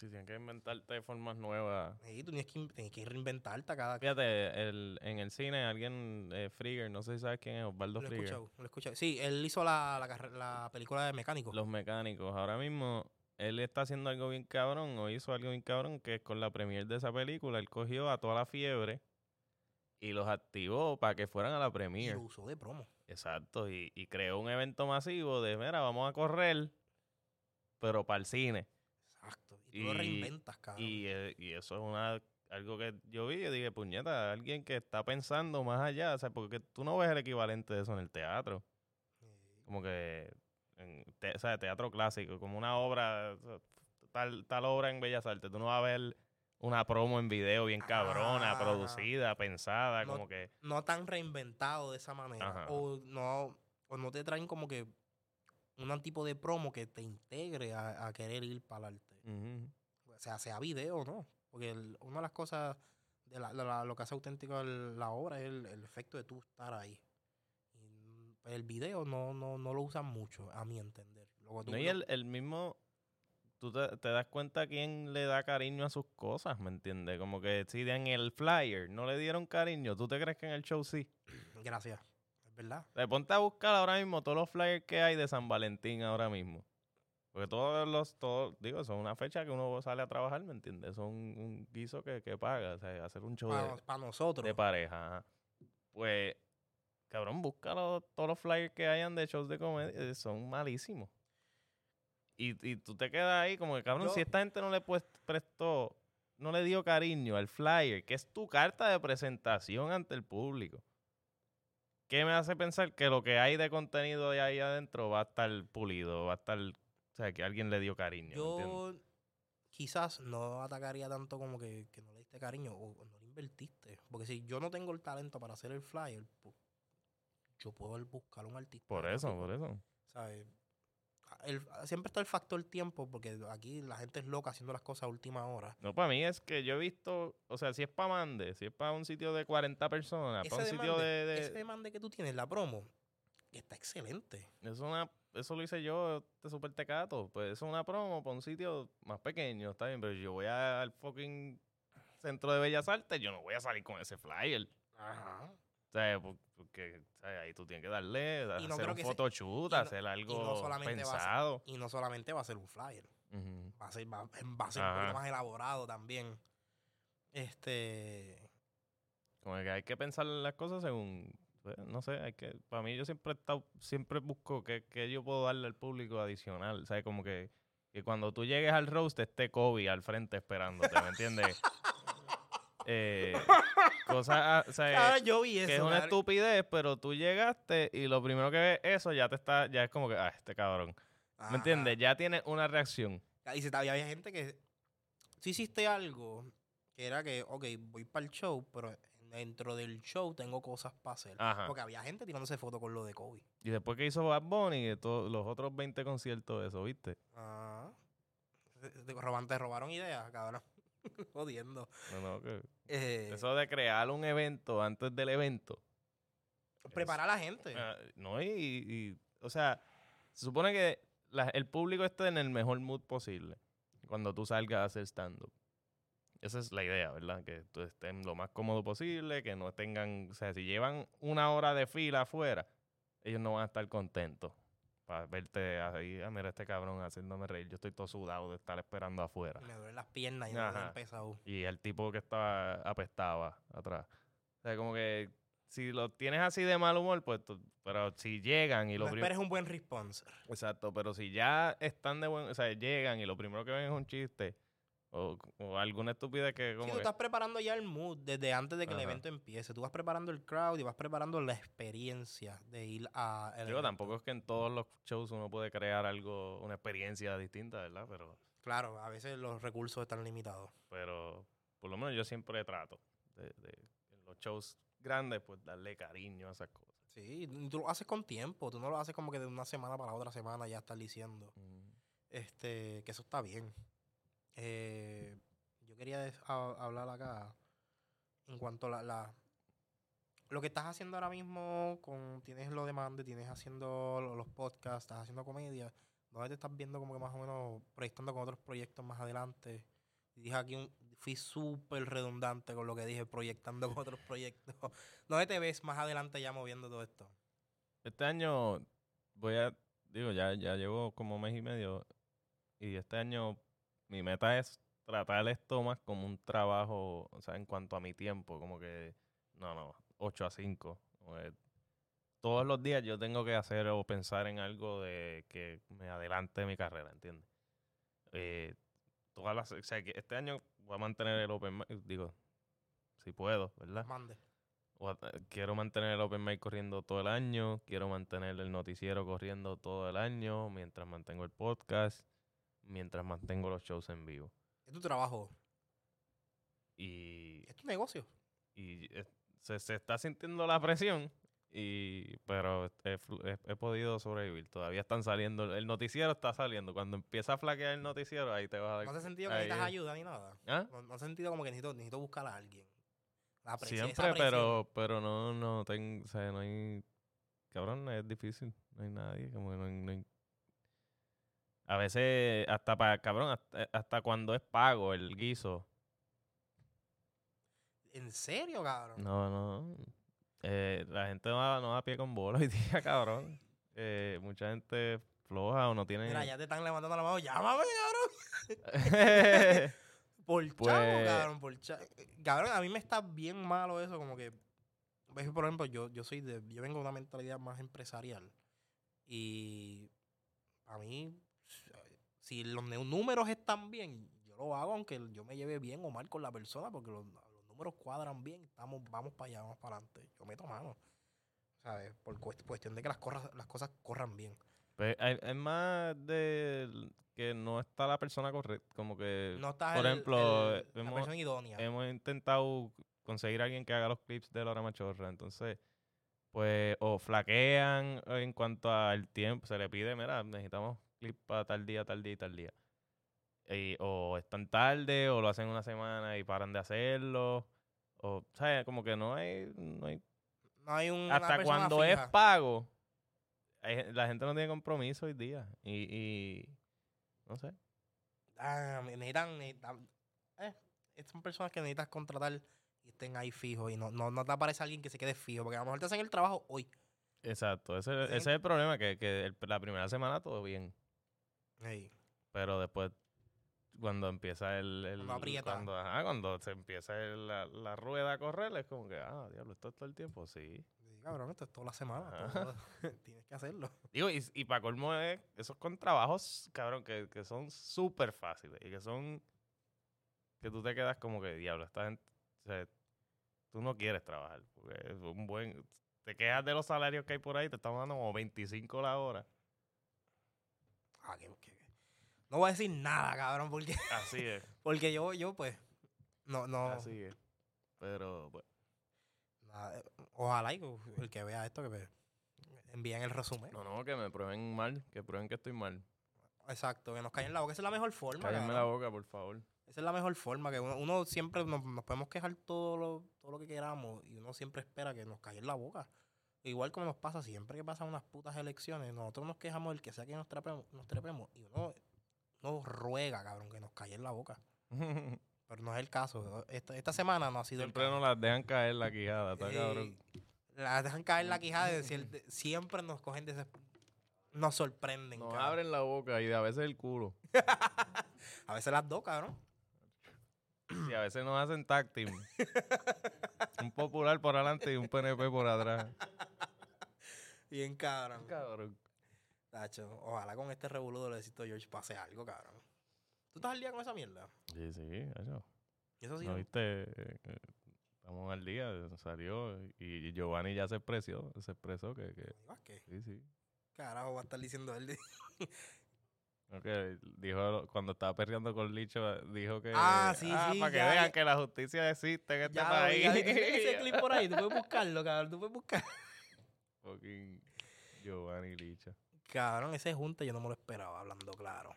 Sí, tienes que inventarte formas nuevas. Y tú tienes que, tienes que reinventarte a cada. Fíjate, el, en el cine alguien, eh, Frigger, no sé si sabes quién es, Osvaldo Lo he Frigger. lo he escuchado. Sí, él hizo la, la, la película de mecánico. Los mecánicos. Ahora mismo, él está haciendo algo bien cabrón, o hizo algo bien cabrón, que es con la premier de esa película, él cogió a toda la fiebre y los activó para que fueran a la y premier. lo usó de promo. Exacto, y, y creó un evento masivo de, mira, vamos a correr, pero para el cine. Exacto. Y tú lo Y- reinventas, cabrón. Y, eh, y eso es una algo que yo vi y dije, puñeta, alguien que está pensando más allá, o sea, porque tú no ves el equivalente de eso en el teatro. Como que, en te- o sea, teatro clásico, como una obra, tal, tal obra en Bellas Artes, tú no vas a ver una promo en video bien cabrona, Ah. producida, pensada, No- como que... no tan reinventado de esa manera. Ajá. O no, o no te traen como que un tipo de promo que te integre a, a querer ir para el arte. ujú. O sea, sea video o no. Porque el- una de las cosas, de la- la- lo que hace auténtico el- la obra es el, el efecto de tú estar ahí. Y pues, el video no, no, no lo usan mucho, a mi entender. Luego tú No, y lo- el, el mismo, tú te, te das cuenta quién le da cariño a sus cosas, ¿me entiendes? Como que si en el flyer no le dieron cariño, ¿tú te crees que en el show sí? Gracias. Es verdad. Sea, ponte a buscar ahora mismo todos los flyers que hay de San Valentín ahora mismo. Porque todos los, todos, digo, son una fecha que uno sale a trabajar, ¿me entiendes? Son un guiso que, que paga, o sea, hacer un show de, Para nosotros. de pareja. Pues, cabrón, búscalo, todos los flyers que hayan de shows de comedia, eh, son malísimos. Y, y tú te quedas ahí como que, cabrón, Yo- si esta gente no le pues- prestó, no le dio cariño al flyer, que es tu carta de presentación ante el público. ¿Qué me hace pensar que lo que hay de contenido de ahí adentro va a estar pulido, va a estar, sea, que alguien le dio cariño? Yo quizás no atacaría tanto como que, que no le diste cariño o, o no le invertiste. Porque si yo no tengo el talento para hacer el flyer, pues, yo puedo buscar un artista. Por eso, gráfico, por eso. ¿sabes? El- siempre está el factor tiempo, porque aquí la gente es loca haciendo las cosas a última hora. No, para mí es que yo he visto, o sea, si es para Mande, si es para un sitio de 40 personas, para un sitio de... de- ese demande que tú tienes, la promo, está excelente. es una, eso lo hice yo de Super Tecato, pues eso es una promo para un sitio más pequeño, está bien, pero yo voy al fucking centro de Bellas Artes, yo no voy a salir con ese flyer. Ajá. O sea, por- porque o sea, ahí tú tienes que darle, Y no hacer un photoshoot, y no- hacer algo no solamente va a ser- pensado. Y no solamente va a ser un flyer. Va a ser, va, va a ser un poquito más elaborado también. Este. Como que hay que pensar las cosas según, pues, no sé, hay que, para mí yo siempre he estado, siempre busco que, que yo puedo darle al público adicional, ¿sabes? Como que, que cuando tú llegues al roast esté Kobe al frente esperándote, ¿me entiendes? Eh, Cosas, ah, o sea, Cabrón, yo vi eso. que es una estupidez, pero tú llegaste y lo primero que ves eso ya te está, ya es como que, ah, este cabrón. Ajá. ¿Me entiendes? Ya tiene una reacción. Y se, había gente que. Si hiciste algo que era que, ok, voy para el show, pero dentro del show tengo cosas para hacer. Ajá. Porque había gente tirándose fotos con lo de Kobe. Y después que hizo Bad Bunny, todos los otros 20 conciertos, eso, ¿viste? Ah. Te, roban- te robaron ideas, cabrón. Jodiendo. No, no, que- Eh, Eso de crear un evento antes del evento. prepara a la gente. Ah, no, y, y- o sea, se supone que la- el público esté en el mejor mood posible cuando tú salgas a hacer stand-up. Esa es la idea, ¿verdad? Que tú estés lo más cómodo posible, que no tengan, o sea, si llevan una hora de fila afuera, ellos no van a estar contentos para verte ahí, ah, mira este cabrón haciéndome reír, yo estoy todo sudado de estar esperando afuera. Me duelen las piernas y me Ajá. duelen pesado. Y el tipo que estaba apestaba atrás. O sea, como que si lo tienes así de mal humor, pues, pero si llegan y lo No prim- esperes un buen response. Exacto, pero si ya están de buen, o sea, llegan y lo primero que ven es un chiste o, o alguna estupidez que Sí, como tú que- estás preparando ya el mood desde antes de que el evento empiece. Tú vas preparando el crowd y vas preparando la experiencia de ir a. el digo, evento. tampoco es que en todos los shows uno puede crear algo, una experiencia distinta, ¿verdad? Pero, Claro, a veces los recursos están limitados. pero por lo menos yo siempre trato de, de en los shows grandes, pues darle cariño a esas cosas. Sí, tú lo haces con tiempo. Tú no lo haces como que de una semana para la otra semana ya estás diciendo. Mm. Este, que eso está bien. Eh, yo quería hablar acá en cuanto a la, lo que estás haciendo ahora mismo con tienes lo de Mande, tienes haciendo lo- los podcasts, estás haciendo comedia, ¿dónde te estás viendo como que más o menos proyectando con otros proyectos más adelante? Dije aquí un, fui súper redundante con lo que dije, proyectando con otros proyectos. ¿Dónde te ves más adelante ya moviendo todo esto? Este año voy a, digo, ya, ya llevo como mes y medio y este año mi meta es tratar esto más como un trabajo, o sea, en cuanto a mi tiempo, como que, no, no, 8 a 5. como que todos los días yo tengo que hacer o pensar en algo de que me adelante mi carrera, ¿entiendes? Eh, todas las, o sea, que este año voy a mantener el open mic, digo, si puedo, ¿verdad? Mande. O Quiero mantener el Open Mic corriendo todo el año. Quiero mantener el noticiero corriendo todo el año. Mientras mantengo el podcast. Mientras mantengo los shows en vivo. Es tu trabajo, Y, es tu negocio. y se, se está sintiendo la presión. Y, pero he, he- he podido sobrevivir. Todavía están saliendo. El noticiero está saliendo. Cuando empieza a flaquear el noticiero, ahí te vas a dar. ¿No has sentido que ahí necesitas es. ayuda ni nada? ¿Ah? ¿No, no has sentido como que necesito, necesito buscar a alguien? La presión, Siempre, pero, pero no, no, ten- o sea, no hay, cabrón, es difícil, no hay nadie, como que no hay, no hay- a veces, hasta para, cabrón, hasta, hasta cuando es pago el guiso, ¿En serio, cabrón? no, no, eh, la gente no da, no da pie con bola hoy día, cabrón, Eh, mucha gente floja o no tiene, Mira, ya te están levantando la mano. Llámame, cabrón. Por chavo, Pues- cabrón, por chavo. Cabrón, a mí me está bien malo eso, como que... Por ejemplo, yo, yo soy de... Yo vengo de una mentalidad más empresarial. Y... A mí... Si los números están bien, yo lo hago aunque yo me lleve bien o mal con la persona, porque los, los números cuadran bien, estamos, vamos para allá, vamos para adelante. Yo meto mano. ¿Sabes? Por cuest- cuestión de que las, corras, las cosas corran bien. Pues, es más de que no está la persona correcta, como que, No está por el- ejemplo, el- la hemos- persona idónea. hemos intentado conseguir a alguien que haga los clips de Laura Machorra. Entonces, pues, o flaquean en cuanto al tiempo. Se le pide, mira, necesitamos clip para tal día, tal día y tal día. Y- o están tarde, o lo hacen una semana y paran de hacerlo. O, ¿sabes? Como que no hay. No hay no hay un, hasta cuando es pago, hay- la gente no tiene compromiso hoy día. Y. y no sé. Ah, necesitan, necesitan- eh, son personas que necesitas contratar y estén ahí fijos y no, no, no te aparece alguien que se quede fijo, porque a lo mejor te hacen el trabajo hoy. Exacto. Ese, ese es el problema, que, que el- la primera semana todo bien. Ey, Pero después, cuando empieza el... el Cuando aprieta. Cuando, ajá, cuando se empieza el- la, la rueda a correr, es como que, ah, diablo, esto es todo el tiempo, sí. sí, cabrón, esto es toda la semana. Todo- tienes que hacerlo. Digo, y, y para colmo es, esos con trabajos, cabrón, que, que son súper fáciles y que son... Que tú te quedas como que, diablo, esta gente... o sea, tú no quieres trabajar. Porque es un buen. Te quejas de los salarios que hay por ahí, te estamos dando como 25 la hora. Ah, que- que- que- No voy a decir nada, cabrón, porque, Así es, porque yo, yo, pues, no, no, así es. Pero, pues, nada, ojalá y el que vea esto que me envíen el resumen. no, no, que me prueben mal, que prueben que estoy mal. Exacto, que nos callen la boca. Esa es la mejor forma. Cállenme la boca, por favor. Esa es la mejor forma, que uno, uno siempre nos, nos podemos quejar todo lo, todo lo que queramos y uno siempre espera que nos callen la boca. Igual como nos pasa siempre que pasan unas putas elecciones, nosotros nos quejamos del que sea que nos trepemos, nos trepemos y uno nos ruega, cabrón, que nos callen la boca. Pero no es el caso. Esta, esta semana no ha sido Siempre el nos caso. las dejan caer la quijada, está cabrón. Las dejan caer la quijada y decir, de- siempre nos cogen de nos sorprenden. Nos cabrón. abren la boca y a veces el culo. A veces las dos, cabrón. Y a veces nos hacen tag team. un popular por adelante y un PNP por atrás. Bien, cabrón. Cabrón. Tacho, ojalá con este revoludo del éxito George pase algo, cabrón. ¿Tú estás al día con esa mierda? Sí, sí, eso. Y eso sí. ¿No viste? Eh, eh, Estamos al día, salió y Giovanni ya se expresó, se expresó que, que Vázquez. sí, sí. Carajo, va a estar diciendo él. Que dijo cuando estaba perreando con Licho, dijo que Ah, sí, sí, para que ya, vean ya. que la justicia existe en este ya, país. ya, ¿tienes ese clip por ahí, tú puedes buscarlo, cabrón. Tú puedes buscar. Fucking Giovanni Licho. Cabrón, ese junte yo no me lo esperaba, hablando claro.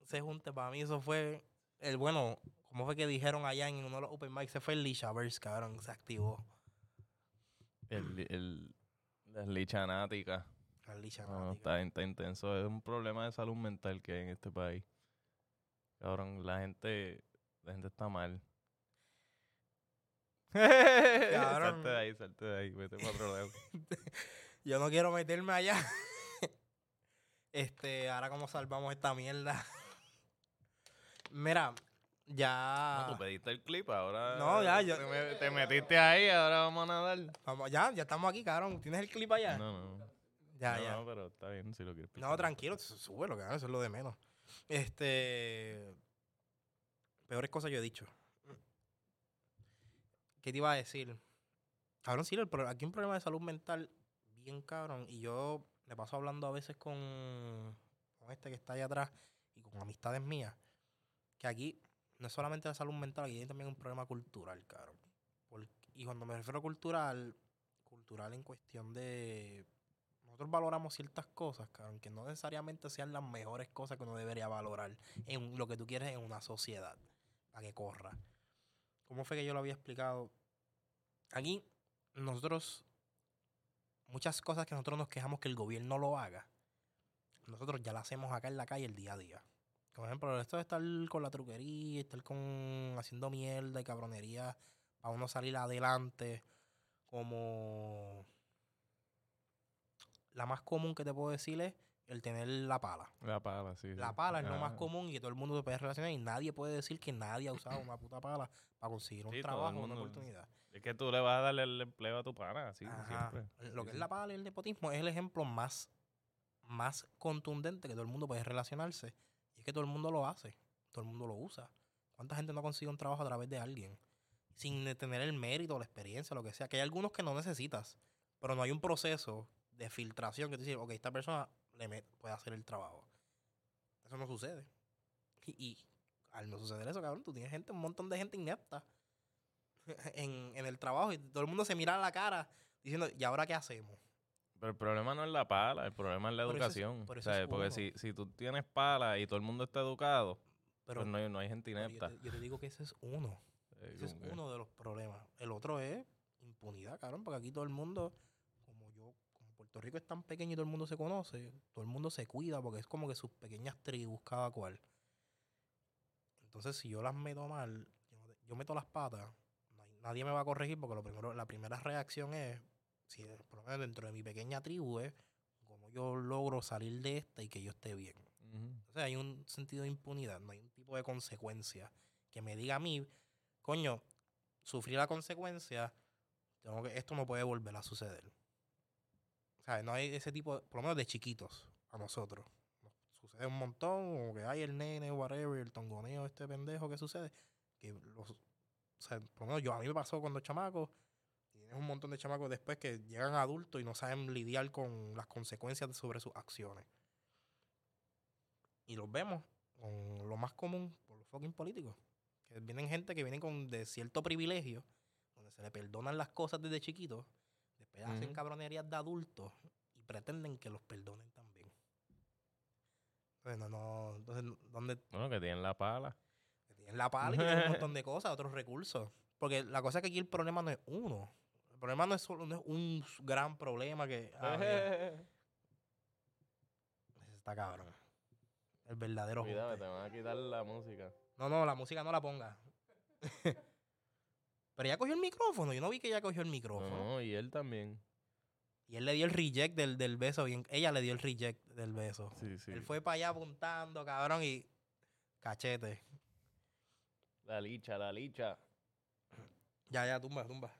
Ese junte para mí eso fue el bueno, ¿cómo fue que dijeron allá en uno de los open mics? Se fue el Lichaverse, cabrón, se activó. El, el, la lichanática. No, está, está intenso. Es un problema de salud mental que hay en este país. Cabrón, la gente, la gente está mal. salte de ahí, salte de ahí, vete para otro lado. Yo no quiero meterme allá. este, ahora cómo salvamos esta mierda. Mira, ya. No, tú pediste el clip, ahora. No, ya, yo- Te, me- te metiste ahí, ahora vamos a nadar. Vamos, ya, ya estamos aquí, cabrón. ¿Tienes el clip allá? No, no. Ya, no, ya. no, pero está bien si lo quieres No, tranquilo, sú- súbelo, cabrón, eso es lo de menos. Este. Peores cosas yo he dicho. ¿Qué te iba a decir? Cabrón, sí, el pro- aquí hay un problema de salud mental bien cabrón. Y yo me paso hablando a veces con, con este que está allá atrás y con amistades mías. Que aquí no es solamente la salud mental, aquí hay también un problema cultural, cabrón. Y cuando me refiero a cultural, cultural en cuestión de nosotros valoramos ciertas cosas, cabrón, que no necesariamente sean las mejores cosas que uno debería valorar en lo que tú quieres en una sociedad, para que corra. ¿Cómo fue que yo lo había explicado? Aquí, nosotros, muchas cosas que nosotros nos quejamos que el gobierno lo haga, nosotros ya las hacemos acá en la calle el día a día. Por ejemplo, esto de estar con la truquería, estar con haciendo mierda y cabronería para uno salir adelante, como la más común que te puedo decir es el tener la pala. La pala, sí. La sí. pala es lo más Ah, común y que todo el mundo se puede relacionar y nadie puede decir que nadie ha usado una puta pala para conseguir un Sí, trabajo o una oportunidad. Es que tú le vas a darle el empleo a tu pana, así, siempre. Lo Sí, que es la pala y el nepotismo es el ejemplo más, más contundente que todo el mundo puede relacionarse. Y es que todo el mundo lo hace, todo el mundo lo usa. ¿Cuánta gente no consigue un trabajo a través de alguien? Sin tener el mérito, la experiencia, lo que sea. Que hay algunos que no necesitas, pero no hay un proceso de filtración que te dice, ok, esta persona le met- puede hacer el trabajo. Eso no sucede. Y, y al no suceder eso, cabrón, tú tienes gente, un montón de gente inepta en, en el trabajo y todo el mundo se mira a la cara diciendo, ¿y ahora qué hacemos? Pero el problema no es la pala, el problema es la Por eso es- educación. O sea, es porque si, si tú tienes pala y todo el mundo está educado, Pero, pues no hay, no hay gente yo, inepta. te, yo te digo que ese es uno. Eh, Ese es que- uno de los problemas. El otro es impunidad, cabrón, porque aquí todo el mundo, Puerto Rico es tan pequeño y todo el mundo se conoce, todo el mundo se cuida porque es como que sus pequeñas tribus cada cual. Entonces, si yo las meto mal, yo, meto las patas, nadie me va a corregir porque lo primero, la primera reacción es, si es- por lo menos dentro de mi pequeña tribu es cómo yo logro salir de esta y que yo esté bien. Ujú. Entonces hay un sentido de impunidad, no hay un tipo de consecuencia que me diga a mí, coño, sufrí la consecuencia, tengo que, esto no puede volver a suceder. O sea, no hay ese tipo, por lo menos de chiquitos, a nosotros. Nos sucede un montón, como que hay el nene, whatever, el tongoneo, este pendejo que sucede, que los sea, por lo menos yo, a mí me pasó cuando chamaco, y tienes un montón de chamacos después que llegan adultos y no saben lidiar con las consecuencias sobre sus acciones. Y los vemos con lo más común por los fucking políticos. Vienen gente que vienen con de cierto privilegio, donde se le perdonan las cosas desde chiquitos, después hacen cabronerías de adultos y pretenden que los perdonen también. Entonces, no, no, entonces, ¿dónde Bueno, que tienen la pala. que tienen la pala y tienen un montón de cosas, otros recursos? Porque la cosa es que aquí el problema no es uno. El problema no es solo no es un gran problema que. ah, está cabrón. El verdadero. Cuidado, te van a quitar la música. No, no, la música no la ponga. Pero ella cogió el micrófono. Yo no vi que ella cogió el micrófono. No, y él también. Y él le dio el reject del, del beso. Bien, ella le dio el reject del beso. Sí, sí. Él fue para allá apuntando, cabrón, y. Cachete. La licha, la licha. Ya, ya, tumba, tumba.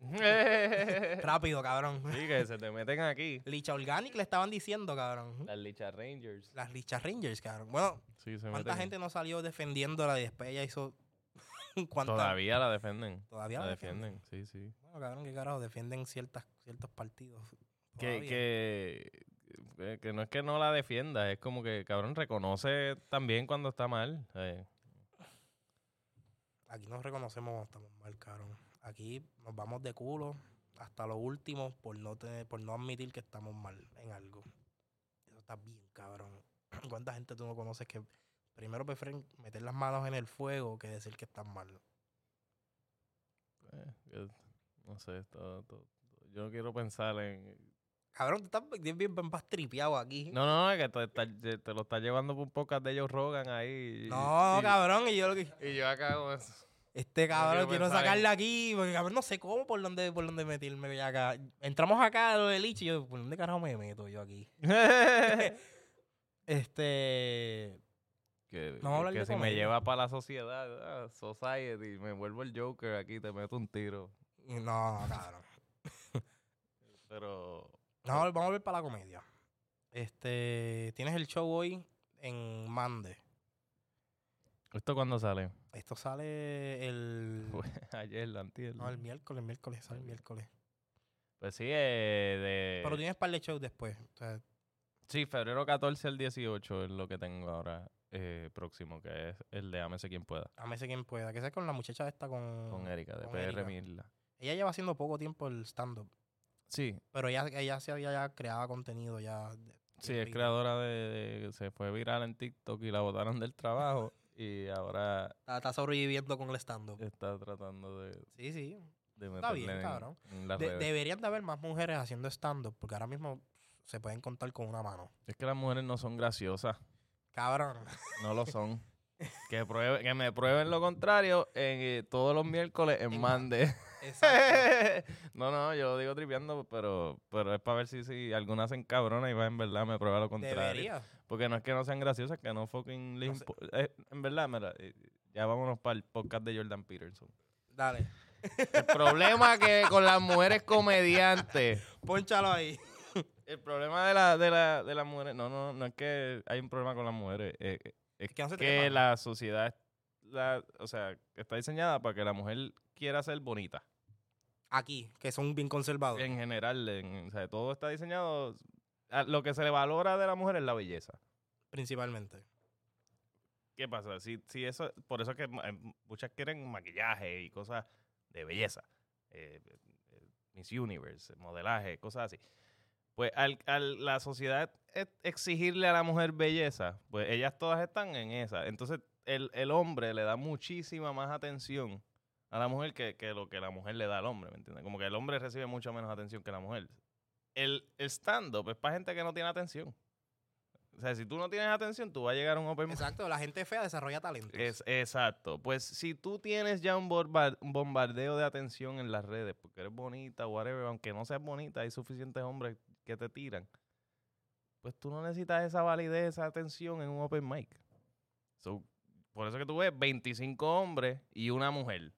sí, Rápido, cabrón. que se te meten aquí. Licha Organic le estaban diciendo, cabrón. Las licha Rangers. Las Licha Rangers, cabrón. Bueno, Sí, se ¿cuánta meten. gente no salió defendiéndola y después ella hizo. ¿Cuánta- Todavía la defienden. Todavía La la defienden, sí, sí. Bueno, cabrón, qué carajo, defienden ciertas, ciertos partidos. Que, que, que- que no es que no la defienda, es como que, cabrón, reconoce también cuando está mal. eh. Aquí nos reconocemos cuando estamos mal, cabrón. Aquí nos vamos de culo hasta lo último por no tener, por no admitir que estamos mal en algo. Eso está bien, cabrón. ¿Cuánta gente tú no conoces que primero prefieren meter las manos en el fuego que decir que están mal? Eh, yo no sé, todo- todo- yo no quiero pensar en... Cabrón, tú estás bien, bien, bien pastripeado aquí. No, no, no, es que te, te- te lo está llevando por un podcast de ellos Rogan ahí. y- No, y, cabrón, y yo lo que... Y yo acá con eso. Este cabrón, quiero quiero en- sacarle aquí, porque cabrón, no sé cómo, por dónde, por dónde meterme ya acá. Entramos acá a lo del Lich y yo, ¿por dónde carajo me meto yo aquí? Este... que si me lleva para la sociedad, ah, society, me vuelvo el Joker aquí, te meto un tiro. No, cabrón. Pero... No, vamos a ver para la comedia. Este, tienes el show hoy en Mande. ¿Esto cuándo sale? Esto sale el... Ayer, antier. No, el miércoles, el miércoles, sale el miércoles. Pues sí, eh, de... Pero tienes par de shows después. O sea, Sí, febrero 14 al 18 es lo que tengo ahora eh, próximo, que es el de Ámese quien pueda, sé quien pueda. Que sea con la muchacha esta con... con Erika, de con PR Erika. Mirla. Ella lleva haciendo poco tiempo el stand-up. Sí, Pero ella, ella se había ya creado contenido ya. de- sí, es creadora de, de- Se fue viral en TikTok y la botaron del trabajo y ahora Está, está sobreviviendo con el stand-up. está tratando de, Sí, sí. de Está bien, en- cabrón. en De- deberían de haber más mujeres haciendo stand-up, porque ahora mismo se pueden contar con una mano. Es que las mujeres no son graciosas, Cabrón. no lo son. que, pruebe, que me prueben lo contrario en, eh, todos los miércoles en Mande. Exacto. no, no, yo lo digo tripeando, pero, pero es para ver si, si alguna se encabrona y va en verdad me prueba lo contrario. Debería. Porque no es que no sean graciosas, que no fucking No eh, En verdad, mira, eh, ya vámonos para el podcast de Jordan Peterson. Dale. El problema que con las mujeres comediantes, Pónchalo ahí. El problema de, la, de, la, de las mujeres, no, no, no es que hay un problema con las mujeres, eh, eh, es que no que la sociedad, es- la, o sea, está diseñada para que la mujer quiera ser bonita. Aquí, que son bien conservadores. En general, en- o sea, todo está diseñado, a- lo que se le valora de la mujer es la belleza. Principalmente. ¿Qué pasa? Si, si eso, por eso es que eh, muchas quieren maquillaje y cosas de belleza. Eh, Miss Universe, modelaje, cosas así. Pues al, al la sociedad e- exigirle a la mujer belleza, pues ellas todas están en esa. Entonces el, el hombre le da muchísima más atención a la mujer que, que lo que la mujer le da al hombre, ¿me entiendes? Como que el hombre recibe mucho menos atención que la mujer. El, el stand-up es para gente que no tiene atención. O sea, si tú no tienes atención, tú vas a llegar a un open Exacto, la gente fea desarrolla talentos. es, exacto. Pues si tú tienes ya un bombardeo de atención en las redes, porque eres bonita, whatever, aunque no seas bonita, hay suficientes hombres que te tiran. Pues tú no necesitas esa validez, esa atención en un open mic. So, por eso que tú ves 25 hombres y una mujer.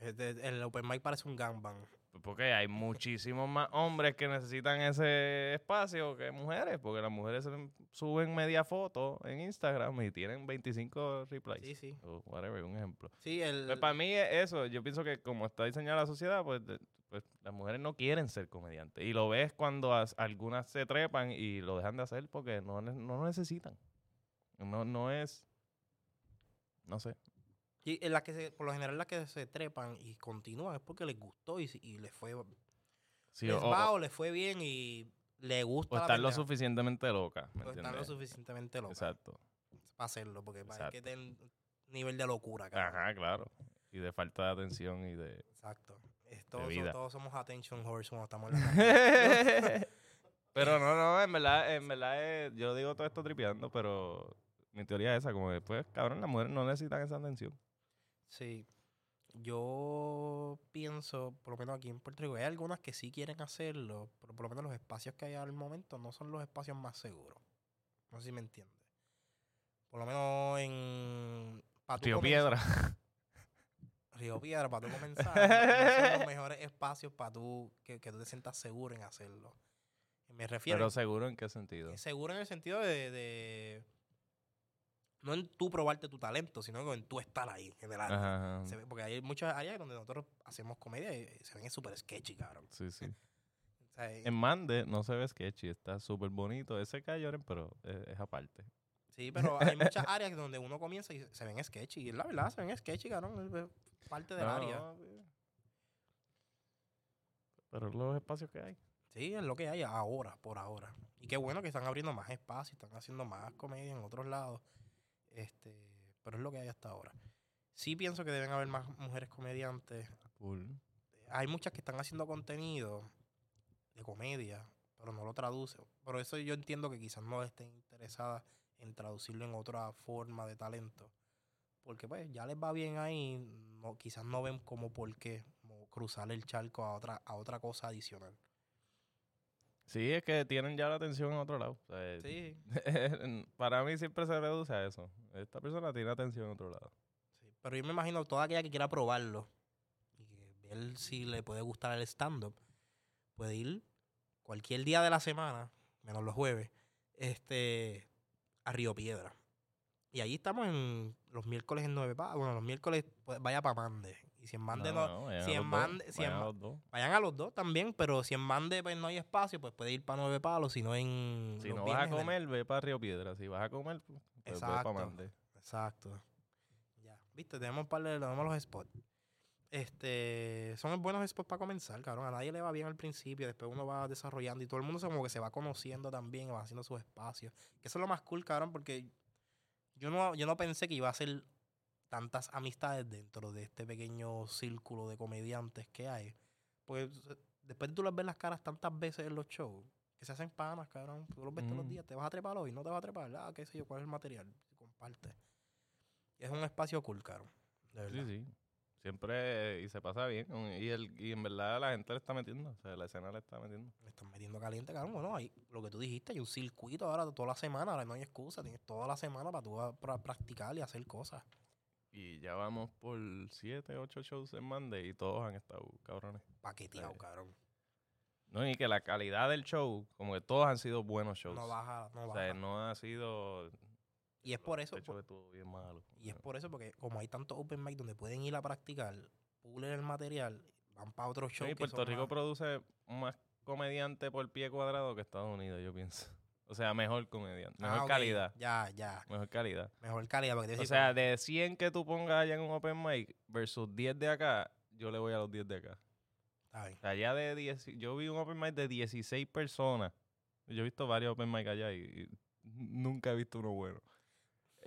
El open mic parece un gangbang. Porque hay muchísimos más hombres que necesitan ese espacio que mujeres, porque las mujeres suben media foto en Instagram y tienen 25 replies. Sí, sí. O whatever, un ejemplo. Sí, el, Pues para mí es eso, yo pienso que como está diseñada la sociedad, pues, pues las mujeres no quieren ser comediantes. Y lo ves cuando as- algunas se trepan y lo dejan de hacer porque no, no lo necesitan. No, no es... No sé. y en las que se- por lo general las que se trepan y continúan es porque les gustó y, y les fue Sí, les o, va o- les fue bien y le gusta o estar lo suficientemente loca. ¿me o estar lo suficientemente loca Exacto. para hacerlo porque hay que tener nivel de locura cabrón. Ajá, claro. Y de falta de atención y de... exacto todos, so- vida. todos somos attention horse cuando estamos en la pero no, no, en verdad, en verdad es- yo digo todo esto tripeando, pero mi teoría es esa, como después, cabrón, las mujeres no necesitan esa atención. Sí. Yo pienso, por lo menos aquí en Puerto Rico, hay algunas que sí quieren hacerlo, pero por lo menos los espacios que hay al momento no son los espacios más seguros. No sé si me entiendes. Por lo menos en... Tío Piedra. Río Piedra, para tú comenzar, son los mejores espacios para tú, que, que tú te sientas seguro en hacerlo. Me refiero Pero seguro en qué sentido. a- seguro en el sentido de, de- No en tú probarte tu talento, sino en tú estar ahí, en. Ajá, ajá. Ve- porque hay muchas áreas donde nosotros hacemos comedia y se ven súper sketchy, cabrón. Sí, sí. O sea, eh, En Mande no se ve sketchy, está súper bonito. Ese Cayoren, pero es, es aparte. sí, pero hay muchas áreas donde uno comienza y se ven sketchy. Y la verdad, se ven sketchy, cabrón. Parte del No, área. Pero los espacios que hay. Sí, es lo que hay ahora, por ahora. Y qué bueno que están abriendo más espacios, están haciendo más comedia en otros lados. Este, pero es lo que hay hasta ahora. Sí pienso que deben haber más mujeres comediantes. Cool. Hay muchas que están haciendo contenido de comedia, pero no lo traducen. Por eso yo entiendo que quizás no estén interesadas en traducirlo en otra forma de talento. Porque pues ya les va bien ahí, no, quizás no ven como por qué como cruzar el charco a otra, a otra cosa adicional. Sí, es que tienen ya la atención en otro lado. O sea, Sí, Para mí siempre se reduce a eso. Esta persona tiene atención en otro lado. Sí, pero yo me imagino toda aquella que quiera probarlo y que ver si le puede gustar el stand-up, puede ir cualquier día de la semana, menos los jueves, este, a Río Piedra. Y allí estamos en los miércoles en Nueve Pa- Bueno, los miércoles pues, vaya para Mande. Y si en Mande no, vayan si a en los dos, Mande- si en vayan a Ma- los dos. vayan a los dos también, pero si en Mande pues, no hay espacio, pues puede ir para Nueve Palos, si no en... Si no vas a el- comer, ve para Río Piedra. Si vas a comer, pues ve Exacto. para Mande. Exacto. Ya. Viste, tenemos un par de tenemos los spots. Este, son buenos spots para comenzar, cabrón. A nadie le va bien al principio, después uno va desarrollando y todo el mundo se como que se va conociendo también, va haciendo sus espacios. Que eso es lo más cool, cabrón, porque yo no, yo no pensé que iba a ser tantas amistades dentro de este pequeño círculo de comediantes que hay. Porque después tú les ves las caras tantas veces en los shows, que se hacen panas, cabrón. Tú los ves todos los Mm. días, te vas a trepar hoy, no te vas a trepar, ah, qué sé yo, cuál es el material, comparte. Es un espacio cool, cabrón. De verdad. Sí, sí. Siempre, y se pasa bien. Y, el, y en verdad la gente le está metiendo. O sea, la escena le está metiendo. Me están metiendo caliente, cabrón. Bueno, ahí, lo que tú dijiste, hay un circuito ahora toda la semana, ahora no hay excusa, tienes toda la semana para tú para practicar y hacer cosas. Y ya vamos por siete, ocho shows en Monday y todos han estado cabrones. Paqueteado, Sí. cabrón. No, y que la calidad del show, como que todos han sido buenos shows. No baja, no o baja. sea, no ha sido. Y es por eso, El show estuvo bien malo. y es por eso porque como hay tantos open mic donde pueden ir a practicar, pulen el material, van para otros Sí, shows. que Puerto son Rico más- produce más comediante por pie cuadrado que Estados Unidos, yo pienso. O sea, mejor comediante, mejor Ah, ok, calidad. Ya, ya. Mejor calidad. Mejor calidad. Porque te O sea, de 100 que tú pongas allá en un open mic versus 10 de acá, yo le voy a los 10 de acá. O sea, allá de 10, yo vi un open mic de 16 personas. Yo he visto varios open mic allá y, y nunca he visto uno bueno.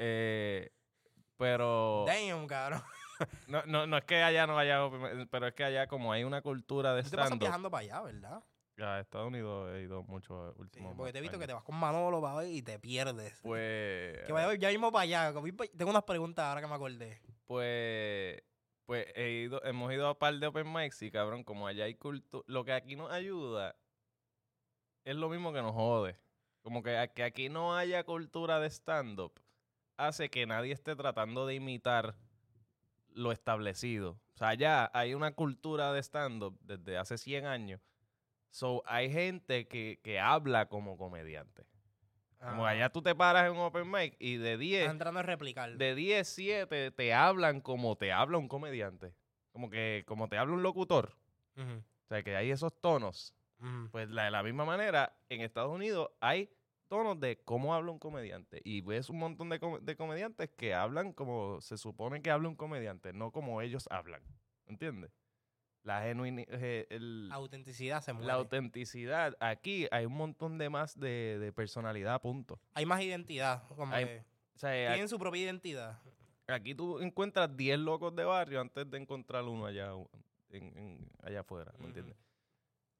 Eh, pero Damn, cabrón. no, no, no es que allá no haya pero es que allá como hay una cultura de Tú te pasas stand-up. viajando para allá, ¿verdad? A Estados Unidos he ido mucho Sí, últimos porque te he visto que te vas con Manolo para y te pierdes. Pues, Que vaya, ya mismo para allá. Tengo unas preguntas ahora que me acordé. pues, pues he ido, hemos ido a par de open mics y cabrón, como allá hay cultura, lo que aquí nos ayuda es lo mismo que nos jode. Como que, que aquí no haya cultura de stand-up hace que nadie esté tratando de imitar lo establecido. O sea, ya hay una cultura de stand-up desde hace 100 años. So, hay gente que, que habla como comediante. Como Ah, allá tú te paras en un open mic y de 10, Estás entrando a replicar. de 10, 7 te hablan como te habla un comediante. Como que como te habla un locutor. O sea, que hay esos tonos. Pues la- de la misma manera, en Estados Unidos hay tonos de cómo habla un comediante. Y ves un montón de, com- de comediantes que hablan como se supone que habla un comediante, no como ellos hablan. ¿Entiendes? La genuinidad, Autenticidad se muere. la autenticidad. Aquí hay un montón de más de, de personalidad, punto. Hay más identidad. Como Hay- que O sea, a- tienen su propia identidad. aquí tú encuentras 10 locos de barrio antes de encontrar uno allá, u- en- en- allá afuera, ¿me entiendes?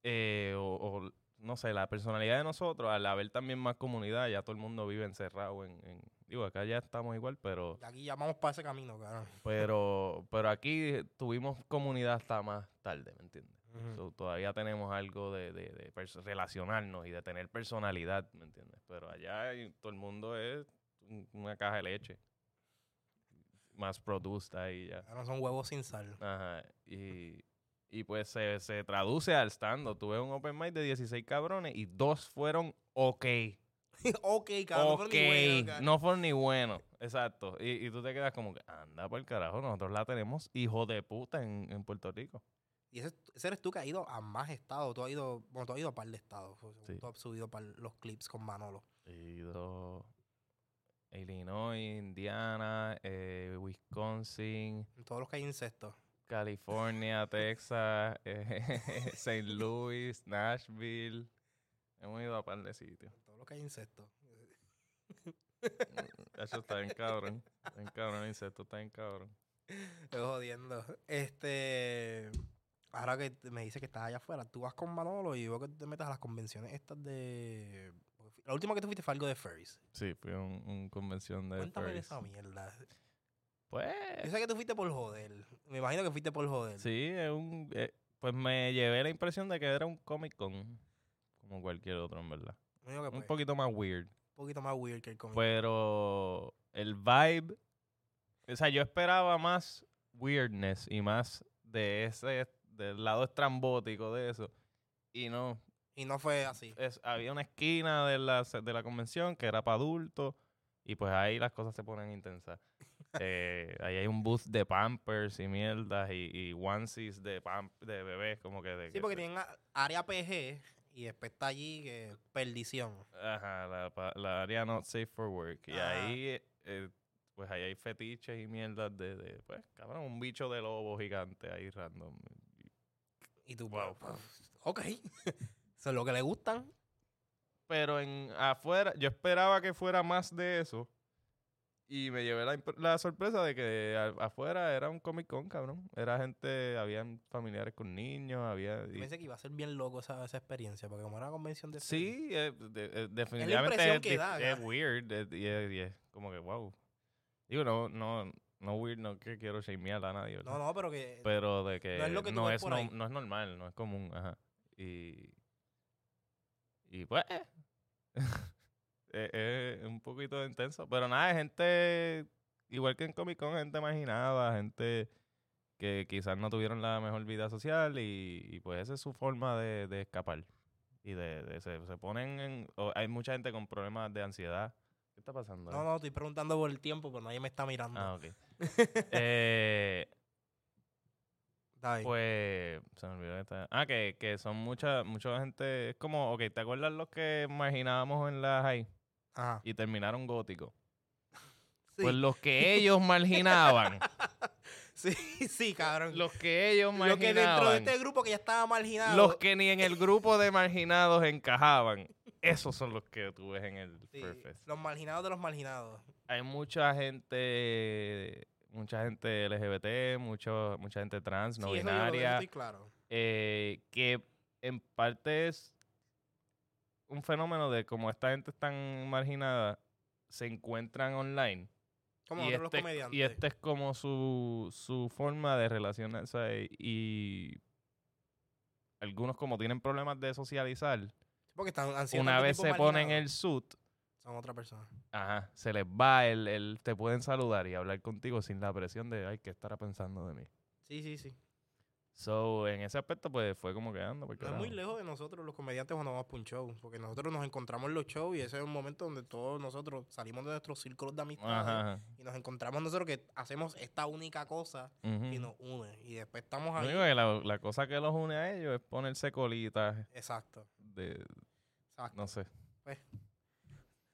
Eh, o, o, no sé, la personalidad de nosotros, al haber también más comunidad, ya todo el mundo vive encerrado en... en- digo, acá ya estamos igual, pero, Aquí ya vamos para ese camino, cabrón. pero, pero aquí tuvimos comunidad hasta más tarde, ¿me entiendes? So, todavía tenemos algo de, de, relacionarnos y de tener personalidad, ¿me entiendes? Pero allá todo el mundo es un- una caja de leche. Más produced ahí ya. Ahora son huevos sin sal. Ajá. Y, y pues se, se traduce al stand Tuve un open mic de 16 cabrones y dos fueron ok. ok, cabrón. ok. ni bueno, no fueron ni buenos. Exacto. Y, y tú te quedas como que, anda por el carajo, nosotros la tenemos hijo de puta en, en Puerto Rico. Y ese, ese eres tú que has ido a más estados. Tú has ido, bueno, tú has ido a par de estados. Sí. Tú has subido para los clips con Manolo. He ido Illinois, Indiana, eh, Wisconsin, En todos los que hay insectos. California, Texas, eh, St. Louis, Nashville. Hemos ido a par de sitios. En todos los que hay insectos. Eso está bien cabrón. Está bien cabrón, el insecto está bien cabrón. Estoy jodiendo. Este. Ahora que te- me dice que estás allá afuera, tú vas con Manolo y veo que te metas a las convenciones estas de. La última que tú fuiste fue algo de Furries. Sí, fui a un, convención de Cuéntame de esa mierda. Yo Pues, sé que tú fuiste por joder. Me imagino que fuiste por joder. sí, es un... eh, pues me llevé la impresión de que era un Comic Con. Como cualquier otro, en verdad. Que, Un pues, poquito más weird. un poquito más weird que el cómic. Pero el vibe, o sea, yo esperaba más weirdness y más de ese, del lado estrambótico de eso. Y no, y no fue así. es, había una esquina de la, de la convención que era para adultos y pues ahí las cosas se ponen intensas. Eh, ahí hay un booth de pampers y mierdas y, y onesies de, bebés, como que de... Sí, que porque tienen área PG y después está allí que perdición. Ajá, la, la área not safe for work. Y Ajá. ahí, eh, pues ahí hay fetiches y mierdas de, de, pues, cabrón, un bicho de lobo gigante ahí random. Y tú, Wow. pues, ok. Eso es lo que le gustan. Pero en afuera, yo esperaba que fuera más de eso. Y me llevé la, la sorpresa de que a- afuera era un Comic Con, cabrón. Era gente, habían familiares con niños, había... Y- pensé que iba a ser bien loco esa, esa experiencia, porque como era una convención de Sí, eh, de- eh, definitivamente impresión es, que da, es weird eh, y es, y es como que wow. Digo, no, no, no weird, no que quiero shamear a nadie, ¿verdad? No, no, pero que. Pero de que no es lo que tú no, ves es por no, ahí. no es normal, no es común, ajá. Y, y pues, eh, es un poquito intenso. Pero nada, gente, igual que en Comic Con, gente marginada, gente que quizás no tuvieron la mejor vida social y, y pues esa es su forma de, de escapar. Y de, de- se, se ponen en... hay mucha gente con problemas de ansiedad. ¿Qué está pasando? No, no, estoy preguntando por el tiempo, pero nadie me está mirando. Ah, ok. eh, pues se me olvidó esta. Ah, que, que son mucha, mucha gente. Es como, ok, ¿te acuerdas los que marginábamos en la high Ajá. y terminaron góticos? Sí, Pues los que ellos marginaban, sí, sí, cabrón. los que ellos Lo que dentro de marginaban, este grupo que ya estaba marginado. los que ni en el grupo de marginados encajaban, esos son los que tú ves en el sí, Furfest. los marginados de los marginados. Hay mucha gente, mucha gente LGBT, mucho, mucha gente trans, no sí, eso yo lo- eso binaria. estoy claro. eh, que en parte es un fenómeno de como esta gente es tan marginada, se encuentran online. Como y, este, los comediantes. y este es como su, su forma de relacionarse y algunos como tienen problemas de socializar, Porque están, una vez se ponen el suit, Son otra persona. Ajá, se les va, el, el- te pueden saludar y hablar contigo sin la presión de, ay, ¿qué estará pensando de mí? Sí, sí, sí. So, en ese aspecto, pues fue como que anda, porque No es muy lejos de nosotros los comediantes cuando vamos para un show, porque nosotros nos encontramos en los shows y ese es un momento donde todos nosotros salimos de nuestros círculos de amistad Ajá, ajá. y nos encontramos nosotros que hacemos esta única cosa que nos une y después estamos ahí. que la, la cosa que los une a ellos es ponerse colitas Exacto, de, exacto. no sé,